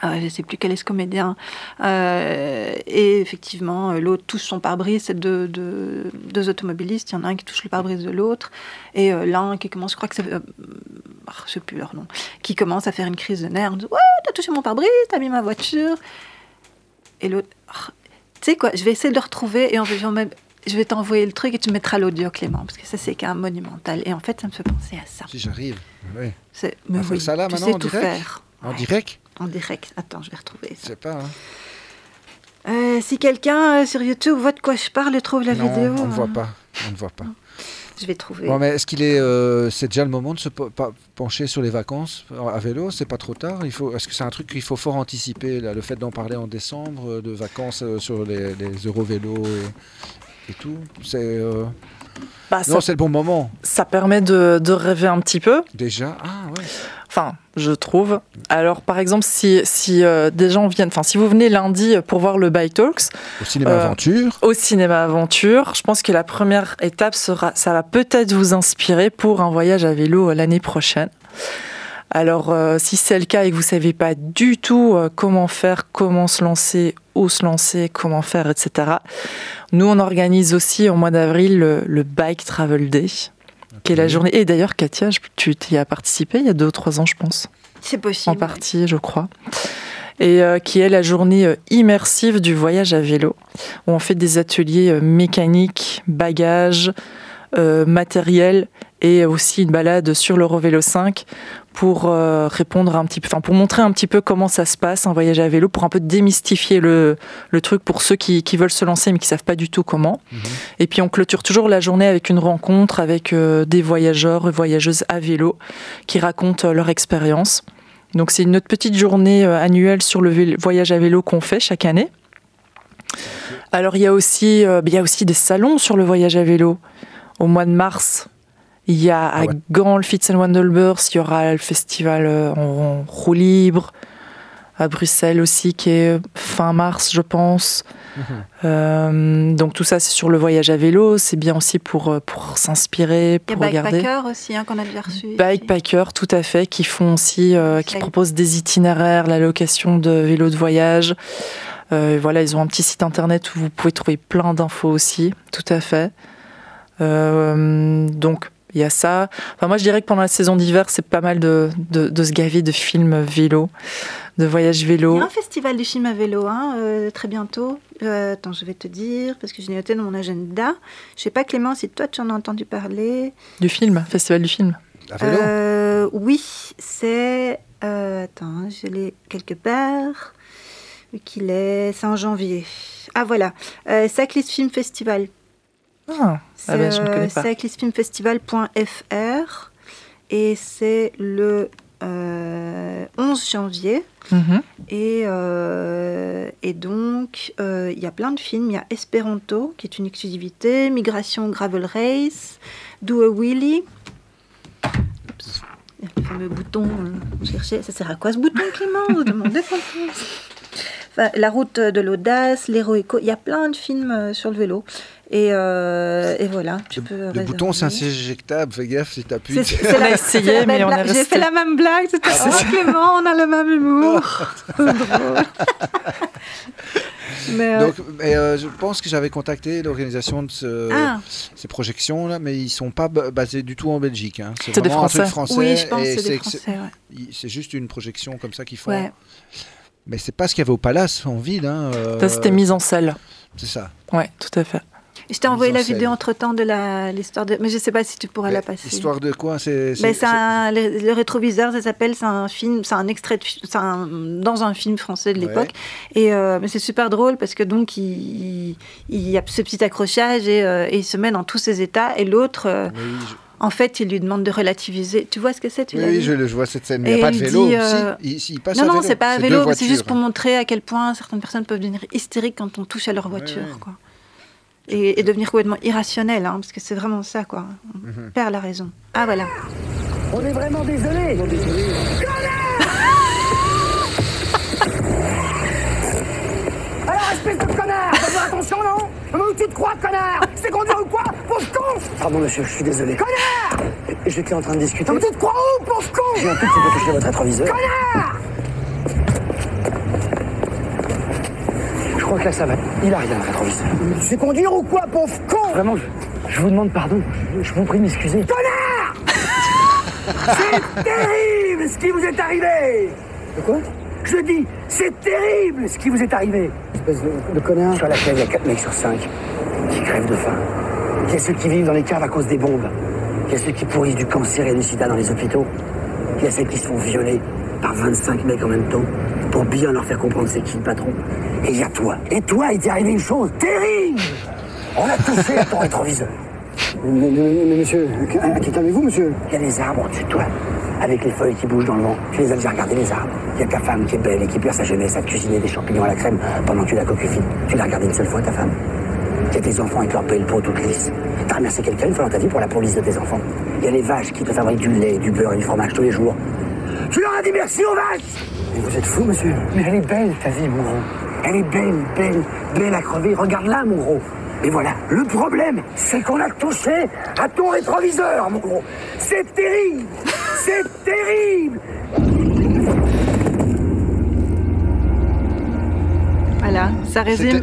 Euh, je ne sais plus quel est ce comédien. Euh, et effectivement, euh, l'autre touche son pare-brise. C'est deux, deux, deux automobilistes. Il y en a un qui touche le pare-brise de l'autre. Et euh, l'un qui commence, je crois que c'est. ah, je sais plus leur nom. Qui commence à faire une crise de nerfs. Ouais, t'as touché mon pare-brise, t'as mis ma voiture. Et l'autre. ah, tu sais quoi, je vais essayer de le retrouver et va même. Je vais t'envoyer le truc et tu mettras l'audio, Clément, parce que ça, c'est qu'un monumental. Et en fait, ça me fait penser à ça. Si j'arrive. ouais. C'est, mais oui, ça là tu sais en tout direct faire. En Ouais. direct En direct. Attends, je vais retrouver Je ça. sais pas. hein. Euh, si quelqu'un euh, sur YouTube voit de quoi je parle et trouve la non, vidéo, on ne voit euh, pas. On ne voit pas. Je vais trouver. Bon, mais est-ce qu'il est, euh, c'est déjà le moment de se pencher sur les vacances à vélo? C'est pas trop tard? Il faut, est-ce que c'est un truc qu'il faut fort anticiper là, le fait d'en parler en décembre, euh, de vacances euh, sur les, les Eurovélos et, et tout? C'est euh, Bah, non, c'est le bon moment ça permet de, de rêver un petit peu. déjà. Ah ouais. Enfin, je trouve. Alors, par exemple, si, si euh, des gens viennent, enfin, si vous venez lundi pour voir le Bike Talks Au cinéma Euh, aventure. au cinéma aventure, je pense que la première étape sera, ça va peut-être vous inspirer pour un voyage à vélo euh, l'année prochaine. Alors, euh, si c'est le cas et que vous savez pas du tout euh, comment faire, comment se lancer, où se lancer, comment faire, etc. Nous, on organise aussi au mois d'avril le, le Bike Travel Day, qui est la journée. Et d'ailleurs, Katia, tu y as participé il y a deux ou trois ans, je pense c'est possible. en partie, je crois. Et euh, qui est la journée immersive du voyage à vélo, où on fait des ateliers euh, mécaniques, bagages, euh, matériel et aussi une balade sur l'Eurovélo 5 pour euh, répondre un petit peu, enfin pour montrer un petit peu comment ça se passe un voyage à vélo, pour un peu démystifier le, le truc pour ceux qui, qui veulent se lancer mais qui savent pas du tout comment. Mhm. Et puis on clôture toujours la journée avec une rencontre avec euh, des voyageurs et voyageuses à vélo qui racontent euh, leur expérience. Donc c'est notre petite journée annuelle sur le voyage à vélo qu'on fait chaque année. Alors il y a aussi il y a aussi des salons sur le voyage à vélo. Au mois de mars, il y a à Ah ouais. Gand le Fits and Wandelbeurs, il y aura le festival euh, en, en roue libre. À Bruxelles aussi, qui est fin mars, je pense. Mhm. Euh, donc tout ça, c'est sur le voyage à vélo. C'est bien aussi pour, euh, pour s'inspirer, Il y a pour regarder. Bikepacker aussi, hein, qu'on a déjà reçu. Bikepacker, tout à fait, qui font aussi, euh, qui proposent des itinéraires, la location de vélos de voyage. Euh, voilà, ils ont un petit site internet où vous pouvez trouver plein d'infos aussi, tout à fait. Euh, donc il y a ça. Enfin, moi, je dirais que pendant la saison d'hiver, c'est pas mal de, de, de se gaver de films vélo, de voyages Il y vélo. a un festival du film à vélo, hein, euh, très bientôt. Euh, attends, je vais te dire, parce que je l'ai noté dans mon agenda. Je sais pas, Clément, si toi tu en as entendu parler. Du film, festival du film. À vélo? Euh, oui, c'est. euh, attends, hein, je l'ai quelque part. Vu qu'il est. C'est en janvier. Ah voilà, euh, Cyclist Film Festival. Ah, C'est ben, je ne connais euh, pas. cyclistfilmfestival.fr et c'est le euh, 11 janvier. mhm. Et, euh, et donc, euh, il y a plein de films. Il y a Esperanto, qui est une exclusivité, Migration Gravel Race, Do a Wheelie. Oups. Il y a Le fameux bouton, chercher. Ça sert à quoi ce bouton, Clément? Vous demandez La route de l'audace, l'héroïco. Il y a plein de films euh, sur le vélo. Et, euh, et voilà, tu peux Le bouton, c'est un siège éjectable. Fais gaffe si t'appuies. On a essayé, mais on. J'ai fait la même blague. C'était oh, Clément, on a le même humour. Mais, euh, Donc, mais, euh, je pense que j'avais contacté l'organisation de ce- ah, ces projections-là, mais ils sont pas ba- basés du tout en Belgique. hein. C'est des vraiment un truc Français. français. oui, je pense c'est des c'est- Français. Ouais. juste une projection comme ça qu'ils font. Ouais. Mais c'est pas ce qu'il y avait au Palace en ville. Hein, euh, Ça, c'était mise en selle. C'est ça. Ouais, tout à fait. Je t'ai envoyé Mise en la vidéo scène. entre temps de la- l'histoire de. Mais je sais pas si tu pourras la passer. Histoire de quoi C'est Ben, un- le, le rétroviseur, ça s'appelle, c'est un film, c'est un extrait de, un- dans un film français de Ouais. l'époque. Et euh, mais c'est super drôle parce que donc il, il y a ce petit accrochage et, euh, et il se met dans tous ses états et l'autre, euh, Oui, je- En fait, il lui demande de relativiser. Tu vois ce que c'est tu Oui, oui, je, le- je vois cette scène. Mais il n'y a pas de vélo. dit, euh, Si, il, il passe Non, non, c'est pas à vélo, c'est juste pour montrer à quel point certaines personnes peuvent devenir hystériques quand on touche à leur voiture. ouais. Quoi. Et, et devenir complètement irrationnel, hein, parce que c'est vraiment ça, quoi. On Mhm. perd la raison. Ah, voilà. On est vraiment désolé. Alors, espèce de connard Fais-moi attention, non? Mais où tu te crois, connard C'est conduire ou quoi Pauvre con Pardon monsieur, je suis désolé. Connard J'étais en train de discuter. Mais tu te crois où, pauvre con J'ai un tout petit peu touché votre rétroviseur. Je crois que là ça va. Il arrive dans le rétroviseur. Sais conduire ou quoi, pauvre con Vraiment, je, je vous demande pardon. Je, je vous prie de m'excuser. Connard C'est terrible ce qui vous est arrivé De quoi? Je dis, c'est terrible ce qui vous est arrivé Espèce de, de connard. Sur la plage, il y a 4 mecs sur 5 qui crèvent de faim. Il y a ceux qui vivent dans les caves à cause des bombes. Il y a ceux qui pourrissent du cancer et du sida dans les hôpitaux. Il y a ceux qui se font violer par 25 mecs en même temps pour bien leur faire comprendre c'est qui le patron. Et il y a toi. Et toi, il t'est arrivé une chose terrible On a touché à ton rétroviseur. Mais, mais- mais monsieur, calmez-vous, monsieur Il y a les arbres au-dessus de toi, avec les feuilles qui bougent dans le vent. Tu les as déjà regardés, les arbres Il y a ta femme qui est belle et qui perd sa jeunesse à cuisiner des champignons à la crème pendant que tu la coquefines. Tu l'as regardée une seule fois, ta femme Il y a tes enfants avec leur belle peau toute lisse. T'as remercié quelqu'un une fois dans ta vie pour la lisse de tes enfants Il y a les vaches qui te fabriquent du lait, du beurre et du fromage tous les jours. Tu leur as dit merci aux vaches Mais vous êtes fou, monsieur Mais elle est belle, ta vie, mon gros. Elle est belle, belle, belle à crever. Regarde là, mon gros. Et voilà, le problème, c'est qu'on a touché à ton rétroviseur, mon gros. C'est terrible C'est terrible Voilà, ça résume.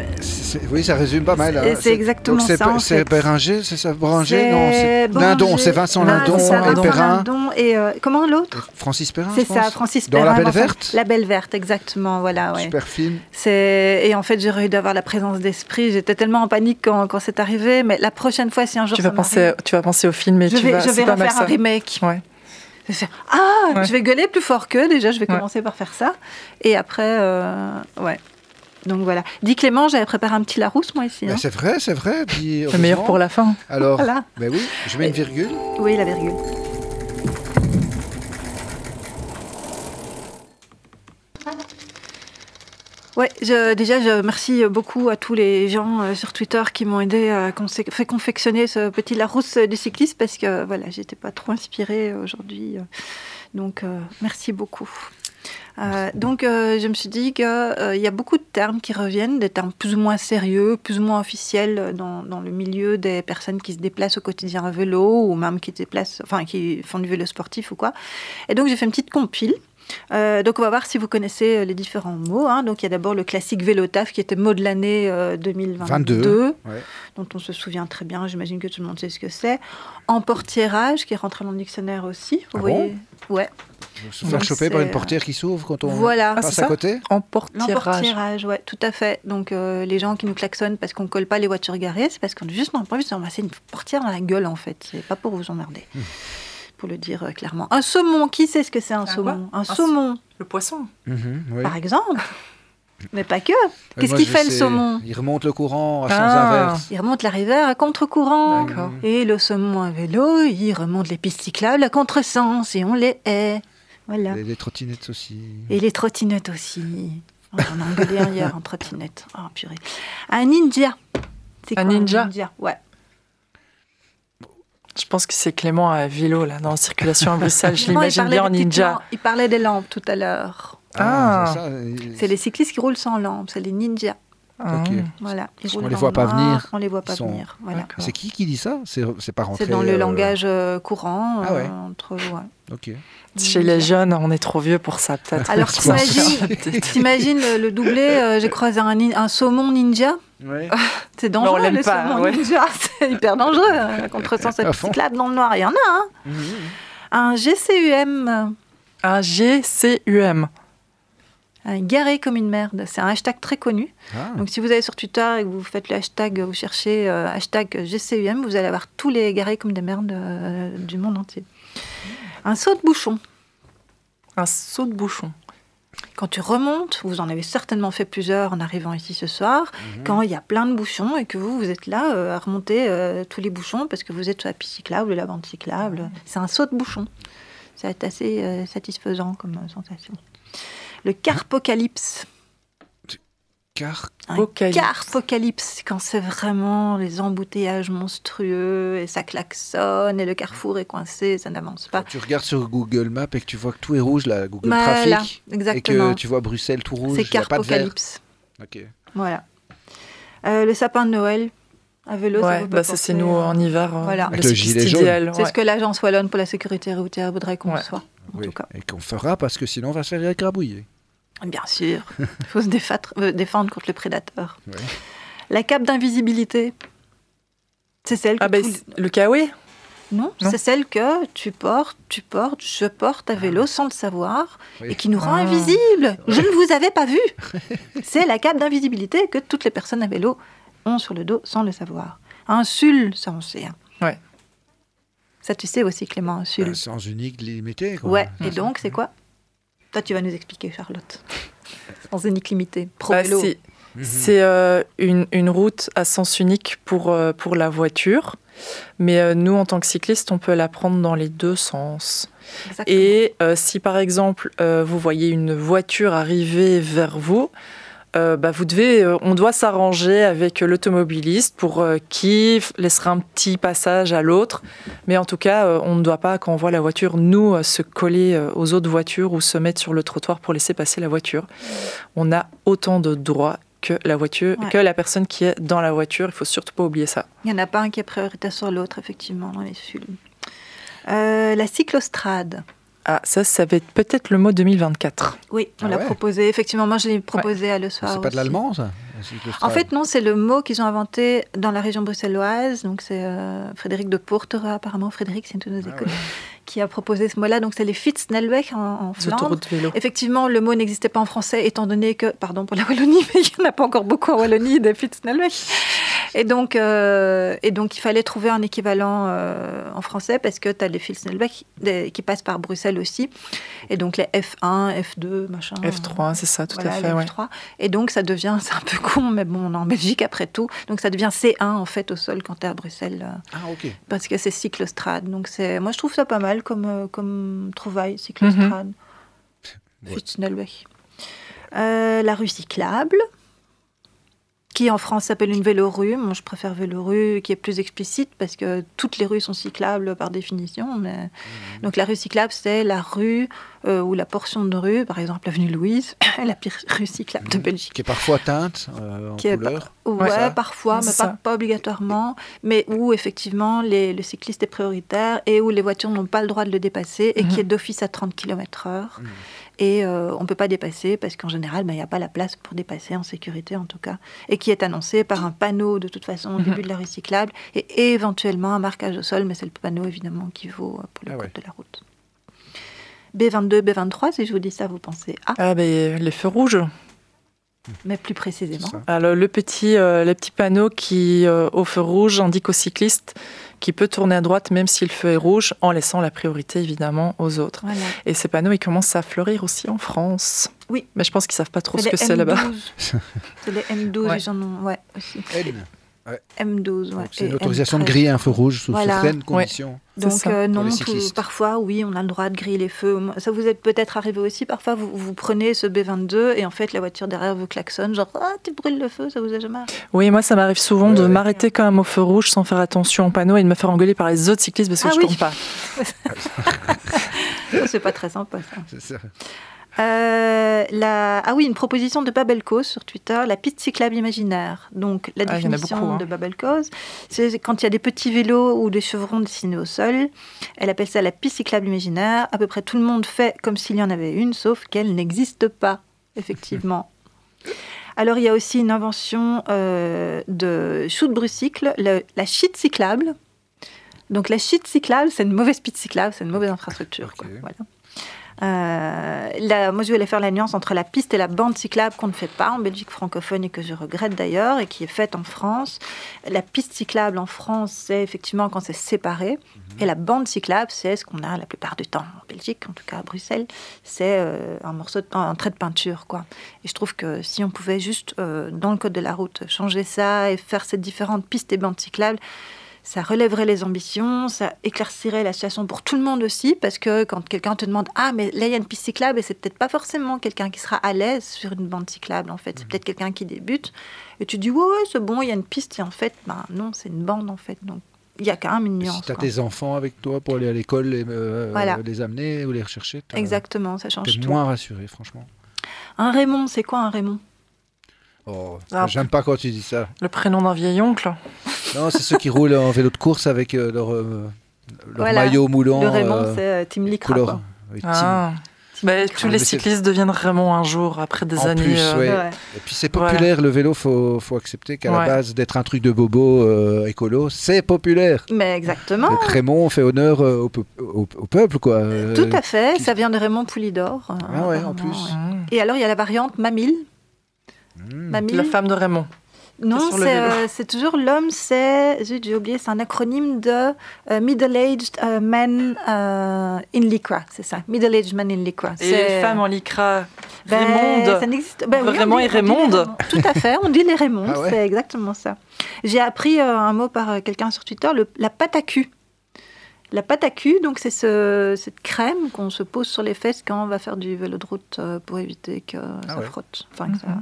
Oui, ça résume pas mal. hein. C'est exactement donc ça, C'est. Béranger, c'est ça Béranger Non, c'est Lindon, c'est Vincent Lindon ça, et Vincent Perrin. Lindon et euh, comment l'autre? Francis Perrin, C'est ça, Francis Dans Perrin. La Belle Verte La Belle Verte, exactement, voilà. Ouais. Super film. Et en fait j'aurais eu d'avoir la présence d'esprit. J'étais tellement en panique quand, quand c'est arrivé, mais la prochaine fois, si un jour Tu ça vas, penser, tu vas penser au film et je tu vais, vas. je vais refaire un remake. Ouais. Je vais faire, ah, Ouais. je vais gueuler plus fort qu'eux déjà. Je vais Ouais. commencer par faire ça, et après, euh, ouais. Donc voilà. Dis Clément, j'avais préparé un petit Larousse moi ici. Hein. c'est vrai, c'est vrai. dis- Le meilleur pour la fin. Alors, Voilà. ben oui, je mets une virgule. Oui, la virgule. Ouais, je- déjà, je remercie beaucoup à tous les gens euh, sur Twitter qui m'ont aidé à fait confectionner ce petit Larousse du cycliste parce que voilà, j'étais pas trop inspirée aujourd'hui. euh. Donc, euh, merci beaucoup. Euh, donc, je me suis dit qu'il y a beaucoup de termes qui reviennent, des termes plus ou moins sérieux, plus ou moins officiels dans, dans le milieu des personnes qui se déplacent au quotidien à vélo ou même qui, se déplacent, enfin, qui font du vélo sportif ou quoi. Et donc, j'ai fait une petite compile. Euh, donc on va voir si vous connaissez euh, les différents mots. hein. Donc il y a d'abord le classique vélotaf qui était mot de l'année euh, 2022, 22. Ouais. dont on se souvient très bien. J'imagine que tout le monde sait ce que c'est. Emportiérage qui est rentré dans le dictionnaire aussi. Vous Ah voyez Ouais. Se faire choper par une portière qui s'ouvre quand on Voilà. Ah, passe à ça côté Emportirage. L'emportiérage, ouais, tout à fait. Donc euh, les gens qui nous klaxonnent parce qu'on colle pas les voitures garées, c'est parce qu'on a juste pas envie de se ramasser une portière dans la gueule en fait. C'est pas pour vous emmerder. Hmm. Pour le dire euh, clairement. Un saumon, qui sait ce que c'est un, Un saumon? Un Un saumon, Le poisson. Mhm, oui. par exemple. Mais pas que. Qu'est-ce qu'il fait le saumon? Il remonte le courant à sens Ah. inverse. Il remonte la rivière à contre-courant. Et le saumon à vélo, il remonte les pistes cyclables à contre-sens et on les hait. Voilà. Et les trottinettes aussi. Et les trottinettes aussi. Oh, On a engueulé un hier en trottinette. Oh, purée. Un ninja. C'est Un quoi, ninja? Ouais. Je pense que c'est Clément à vélo, là, dans la circulation à Bruxelles. Je l'imagine parlait bien en ninja. lampes. Il parlait des lampes tout à l'heure. Ah. il- C'est les cyclistes qui roulent sans lampes, c'est les ninjas. Ah. Voilà. Parce roulent les voit pas noir, venir. On les voit pas sont- venir. Voilà. C'est qui qui dit ça? C'est pas rentré. C'est dans le euh, langage euh, courant. Ah ouais. euh, entre, ouais. Ok. Chez les jeunes, on est trop vieux pour ça, peut-être. Alors t'imagines, t'imagines le, le doublé, euh, j'ai croisé un, saumon ninja? Ouais. C'est dangereux l'aime le pas, saumon ouais. ninja, c'est hyper dangereux. hein, Contre sens À fond. cyclable dans le noir, il y en a. Hein. Mhm. Un GCUM, Un GCUM. Garé comme une merde, c'est un hashtag très connu. Ah. Donc si vous allez sur Twitter et que vous faites le hashtag, vous cherchez euh, hashtag GCUM, vous allez avoir tous les garés comme des merdes euh, du monde entier. Un saut de bouchon. Un saut de bouchon. Quand tu remontes, vous en avez certainement fait plusieurs en arrivant ici ce soir, quand il y a plein de bouchons et que vous, vous êtes là euh, à remonter euh, tous les bouchons parce que vous êtes sur la piste cyclable, la bande cyclable. C'est un saut de bouchon. Ça va être assez euh, satisfaisant comme euh, sensation. Le carpocalypse. Car Un Apocalypse. carpocalypse, quand c'est vraiment les embouteillages monstrueux et ça klaxonne et le carrefour est coincé, ça n'avance pas. quand tu regardes sur Google Maps et que tu vois que tout est rouge, là, Google Voilà, Trafic, et exactement. que tu vois Bruxelles tout rouge, C'est a pas de vert. carpocalypse. Ok. Voilà. Euh, le sapin de Noël à vélo, ça Ouais, bah ça c'est porter, nous euh, en hiver. voilà. Avec le gilet jaune. C'est ce que l'agence wallonne pour la sécurité routière voudrait qu'on Ouais. soit, en Oui. tout cas. Et qu'on fera parce que sinon on va se faire écrabouiller. Bien sûr, il faut se euh, défendre contre le prédateur. Ouais. La cape d'invisibilité, c'est celle que Ah ben tous- le kawaii non, non. c'est celle que tu portes, tu portes, je porte à vélo sans le savoir Oui. et qui nous rend Ah. invisibles. Je ne vous avais pas vu. c'est la cape d'invisibilité que toutes les personnes à vélo ont sur le dos sans le savoir. Un sul, ça on sait. hein. Ouais. Ça tu sais aussi Clément, un sul. Un sens unique limité. Quoi. Ouais, et donc c'est quoi Toi tu vas nous expliquer Charlotte. Sans unique limité. Pro Bah, c'est- Mhm. C'est euh, une, une route à sens unique pour, euh, pour la voiture. Mais euh, nous, en tant que cyclistes, on peut la prendre dans les deux sens. Exactement. Et euh, si par exemple, euh, vous voyez une voiture arriver vers vous, euh, bah, vous devez, euh, on doit s'arranger avec l'automobiliste pour euh, qui laissera un petit passage à l'autre. Mais en tout cas, euh, on ne doit pas, quand on voit la voiture, nous, se coller aux autres voitures ou se mettre sur le trottoir pour laisser passer la voiture. On a autant de droits que la voiture, Ouais. que la personne qui est dans la voiture. Il faut surtout pas oublier ça. Il n'y en a pas un qui est prioritaire sur l'autre, effectivement, dans les la cyclostrade. Ah, ça, ça va être peut-être le mot 2024. Oui, on Ah l'a ouais. proposé. Effectivement, moi je l'ai proposé à le soir. C'est pas de l'allemand, ça En fait, non, c'est le mot qu'ils ont inventé dans la région bruxelloise. Donc, c'est euh, Frédéric de Portera, apparemment. Frédéric, c'est une de nos Ah écoles, qui a proposé ce mot-là. Donc, c'est les Fitzsnelweg en, en Flandre. Effectivement, le mot n'existait pas en français, étant donné que, pardon pour la Wallonie, mais il n'y en a pas encore beaucoup en Wallonie des Fitzsnelweg. Et donc, euh, et donc, il fallait trouver un équivalent euh, en français parce que tu as les des- qui passent par Bruxelles aussi. Et donc, les F1, F2, machin. F3, c'est ça, tout Voilà, à fait. ouais. F3. Et donc, ça devient, c'est un peu con, mais bon, on est en Belgique après tout. Donc, ça devient C1 en fait au sol quand tu es à Bruxelles, euh, Ah, ok. parce que c'est cyclostrade. Donc, c'est, moi, je trouve ça pas mal comme, comme trouvaille, cyclostrade. Ouais. Fitzsnelweg. Euh, la rue cyclable, qui en France s'appelle une vélorue. Moi, je préfère vélorue, qui est plus explicite parce que toutes les rues sont cyclables par définition. Mais... Donc, la rue cyclable, c'est la rue euh, ou la portion de rue, par exemple l'avenue Louise, la pire rue cyclable de Belgique. Qui est parfois teinte euh, en Qui est couleur. Ouais, ça. parfois, mais pas, pas obligatoirement. Mais où effectivement les, le cycliste est prioritaire et où les voitures n'ont pas le droit de le dépasser et qui Mhm. est d'office à 30 km/h. Et euh, on ne peut pas dépasser parce qu'en général, ben, il n'y a pas la place pour dépasser en sécurité en tout cas. Et qui est annoncé par un panneau de toute façon au Mhm. début de la rue cyclable et éventuellement un marquage au sol, mais c'est le panneau évidemment qui vaut euh, pour le Ah code ouais. de la route. B22, B23, si je vous dis ça, vous pensez à, Ah, ben, les feux rouges. mais plus précisément. Alors, le petit, euh, le petit panneau qui, euh, au feu rouge, indique au cycliste qu'il peut tourner à droite même si le feu est rouge, en laissant la priorité évidemment aux autres. Voilà. Et ces panneaux, ils commencent à fleurir aussi en France. Oui. Mais je pense qu'ils savent pas trop ce que c'est là-bas. M12. C'est les M12, Ouais. ils en ont, ouais, aussi. N. M12, ouais. Donc, C'est une autorisation de M13. griller un feu rouge sous Voilà. certaines conditions. Donc euh, non, tout- parfois oui, on a le droit de griller les feux. Ça vous est peut-être arrivé aussi. Parfois, vous, vous prenez ce B22 et en fait, la voiture derrière vous klaxonne, genre ah tu brûles le feu, ça vous a jamais arrivé? Oui, moi, ça m'arrive souvent de Ouais. m'arrêter quand même au feu rouge sans faire attention au panneau et de me faire engueuler par les autres cyclistes parce que Ah je oui. tourne pas. C'est pas très sympa ça. Euh, la... Ah oui, une proposition de Babelcos sur Twitter, la piste cyclable imaginaire. Donc la Ah, définition beaucoup, hein. de c'est quand il y a des petits vélos ou des chevrons dessinés au sol. Elle appelle ça la piste cyclable imaginaire. À peu près tout le monde fait comme s'il y en avait une, sauf qu'elle n'existe pas, effectivement. Alors il y a aussi une invention euh, de Shoot Brucycle, le- la shit cyclable. Donc la shit cyclable, c'est une mauvaise piste cyclable, c'est une mauvaise infrastructure. quoi. Voilà. Euh, la- moi, je voulais faire la nuance entre la piste et la bande cyclable qu'on ne fait pas en Belgique francophone et que je regrette d'ailleurs et qui est faite en France. La piste cyclable en France, c'est effectivement quand c'est séparé. Et la bande cyclable, c'est ce qu'on a la plupart du temps en Belgique, en tout cas à Bruxelles. C'est euh, un morceau, de, un trait de peinture, quoi. Et je trouve que si on pouvait juste, euh, dans le code de la route, changer ça et faire ces différentes pistes et bandes cyclables, ça relèverait les ambitions, ça éclaircirait la situation pour tout le monde aussi, parce que quand quelqu'un te demande Ah, mais là, il y a une piste cyclable, et c'est peut-être pas forcément quelqu'un qui sera à l'aise sur une bande cyclable, en fait. C'est peut-être quelqu'un qui débute, et tu dis Ouais, ouais, c'est bon, il y a une piste, et en fait, ben non, c'est une bande, en fait. Donc, il y a quand même une nuance. Si tu as quoi. tes enfants avec toi pour aller à l'école, les, euh, Voilà. les amener ou les rechercher, Exactement, ça change t'es tout. moins rassuré, franchement. Un Raymond, c'est quoi un Raymond? Oh, Ah. J'aime pas quand tu dis ça. Le prénom d'un vieil oncle. Non, c'est ceux qui roulent en vélo de course avec euh, leur, euh, leur Voilà. maillot moulant. Le Raymond, euh, c'est oui, team. Ah. Bah, tous Ah, les cyclistes deviennent Raymond un jour après des En années. plus, euh, ouais. Ouais. Et puis c'est populaire, le vélo, faut, faut accepter qu'à la base d'être un truc de bobo euh, écolo, c'est populaire. Mais exactement. Donc Raymond fait honneur euh, au, peu- au- au peuple, quoi. Euh, Tout à fait, qui- ça vient de Raymond Poulidor. Ah ouais, en plus. ouais. Et alors, il y a la variante Mamille. Mamille. La femme de Raymond. Non, c'est euh, c'est toujours l'homme, c'est, j'ai oublié, c'est un acronyme de euh, Middle-Aged euh, Man euh, in Lycra, c'est ça, Middle-Aged Man in Lycra. Et femmes en lycra. Ben, Raymonde. Ça n'existe ben, oui, on Raymond dit- et Raymonde. Tout à fait, on dit les Raymondes, Ah ouais. c'est exactement ça. J'ai appris euh, un mot par euh, quelqu'un sur Twitter, le- la pâte à cul. La pâte à cul, donc c'est ce- cette crème qu'on se pose sur les fesses quand on va faire du vélo de route euh, pour éviter que ça Ah ouais. frotte. Enfin, que ça- Mhm.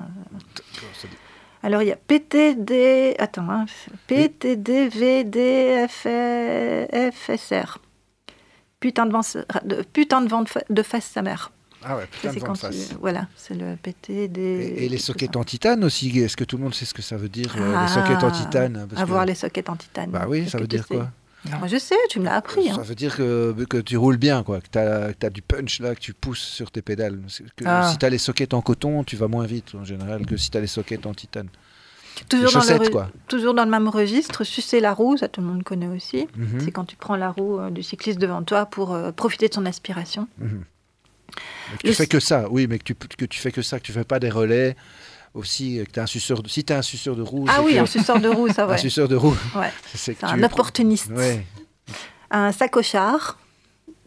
Ça dit- Alors il y a PTD, attends, hein, PTDVDFSR. Putain de vent, de, putain de vent de, fa- de face sa mère. Ah ouais, Ça, putain de vent de face. tu- voilà, c'est le PTD. Et, et les sockets en titane aussi, est-ce que tout le monde sait ce que ça veut dire, euh, Ah, les sockets en titane parce que- Avoir les sockets en titane. Bah oui, ça que veut dire quoi? Moi je sais, tu me l'as appris. hein. Ça veut dire que, que tu roules bien, quoi, que tu as, du punch là, que tu pousses sur tes pédales. Que Ah. Si tu as les sockets en coton, tu vas moins vite en général que si tu as les sockets en titane. Toujours, dans le, quoi. toujours dans le même registre, sucer la roue, ça tout le monde connaît aussi. Mhm, C'est quand tu prends la roue euh, du cycliste devant toi pour euh, profiter de son aspiration. mhm. Mais que tu Le- fais que ça, oui, mais que tu, que tu fais que ça, que tu fais pas des relais. Aussi, euh, que t'as un suceur de, si tu as un suceur de roue, Ah c'est oui, que- un suceur de roue, ça un ouais. suceur de roue, Ouais. c'est un opportuniste. Ouais. un sacochard.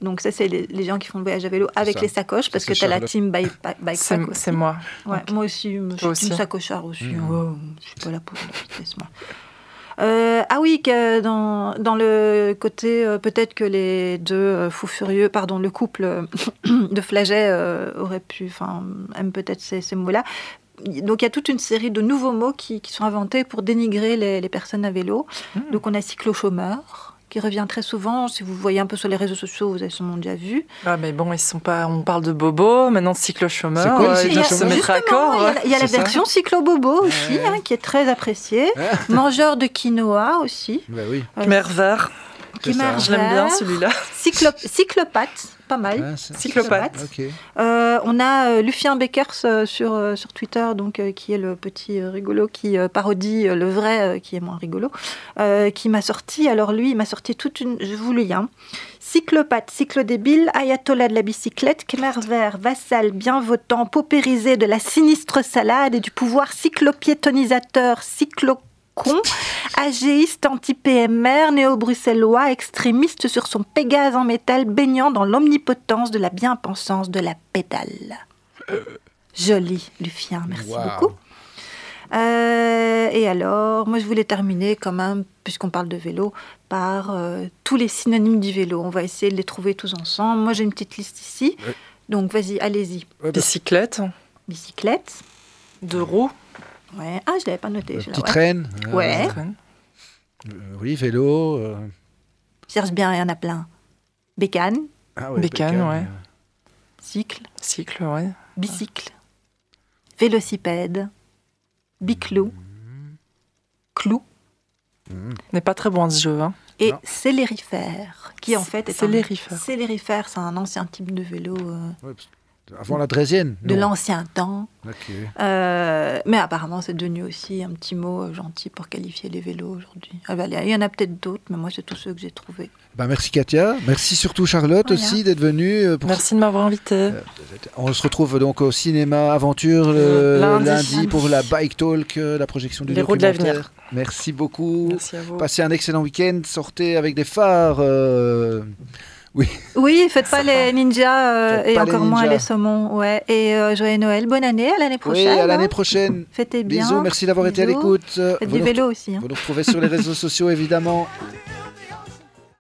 Donc ça, c'est les, les gens qui font le voyage à vélo avec ça. les sacoches, parce que tu as la team bike, bike, bike C'est pack aussi. c'est moi. Ouais, moi aussi, je suis aussi. team sacochard aussi. Mhm. Ouais, je suis pas là pour la vitesse, moi. Euh, ah oui, que dans, dans le côté, euh, peut-être que les deux euh, fous furieux, pardon, le couple euh, de Flaget euh, aurait pu, enfin, aime peut-être ces, ces mots-là. Donc il y a toute une série de nouveaux mots qui, qui sont inventés pour dénigrer les, les personnes à vélo. Donc on a cyclo-chômeur, qui revient très souvent. Si vous voyez un peu sur les réseaux sociaux, vous avez sûrement déjà vu. Ah, mais bon, ils sont pas. On parle de Bobo, maintenant de cyclo-chômeur. C'est quoi, le euh, ils cyclo-chômeur doivent se mettre à Justement, corps. Il y a, la- il y a la C'est ça version cyclo-bobo aussi, Ouais. hein, qui est très appréciée. Mangeur de quinoa aussi. Bah oui. Euh, Je l'aime bien celui-là. Cyclo- cyclopathe, pas mal. Ah, Cyclopathe. Euh, on a euh, Lucien Beckers euh, sur, euh, sur Twitter, donc, euh, qui est le petit euh, rigolo qui euh, parodie euh, le vrai, euh, qui est moins rigolo, euh, qui m'a sorti, alors lui, il m'a sorti toute une, je vous le lis, hein. Cyclopathe, cyclodébile, ayatollah de la bicyclette, Khmer vert, vassal, bien votant, paupérisé de la sinistre salade et du pouvoir cyclopiétonisateur, cyclocon, agéiste anti-PMR, néo-bruxellois, extrémiste sur son Pégase en métal, baignant dans l'omnipotence de la bien-pensance de la pédale. Joli, Lucien, merci beaucoup. Euh, et alors, moi je voulais terminer quand même, puisqu'on parle de vélo, par euh, tous les synonymes du vélo. On va essayer de les trouver tous ensemble. Moi j'ai une petite liste ici. Ouais. Donc vas-y, allez-y. Ouais, bah, Bicyclette. Bicyclette. Deux roues. Ouais. Ah, je l'avais pas noté. l'ai- petit ouais. traîne. euh, Ouais. euh, oui, vélo. euh, Cherche bien, il y en a plein. Bécane, ah ouais, Bécane, ouais. cycle, Cycle, ouais. bicycle, vélocipède, biclou, clou N'est pas très bon ce jeu. Hein. et Non. célérifère, qui en fait est Célérifère. un... Célérifère, c'est un ancien type de vélo. euh, Ouais, parce- Avant la Drésienne de l'ancien temps. Euh, mais apparemment, c'est devenu aussi un petit mot euh, gentil pour qualifier les vélos aujourd'hui. Ah bah, il y en a peut-être d'autres, mais moi, c'est tous ceux que j'ai trouvés. Bah, merci Katia. Merci surtout Charlotte Voilà. aussi d'être venue. euh, Pour... Merci de m'avoir invité. On se retrouve donc au cinéma Aventure le Lundi. lundi, pour la Bike Talk, la projection du Les roues de documentaire. l'avenir. Merci beaucoup. Merci à vous. Passez un excellent week-end. Sortez avec des phares. euh, Oui, faites pas les ninjas euh, Faites et les encore moins les saumons. Ouais. Et euh, joyeux Noël, bonne année, à l'année Oui, prochaine. à l'année hein. prochaine. Fêtez bien. Bisous, merci d'avoir été à l'écoute. Faites Vous du vélo aussi. hein. Vous nous retrouvez sur les réseaux sociaux évidemment.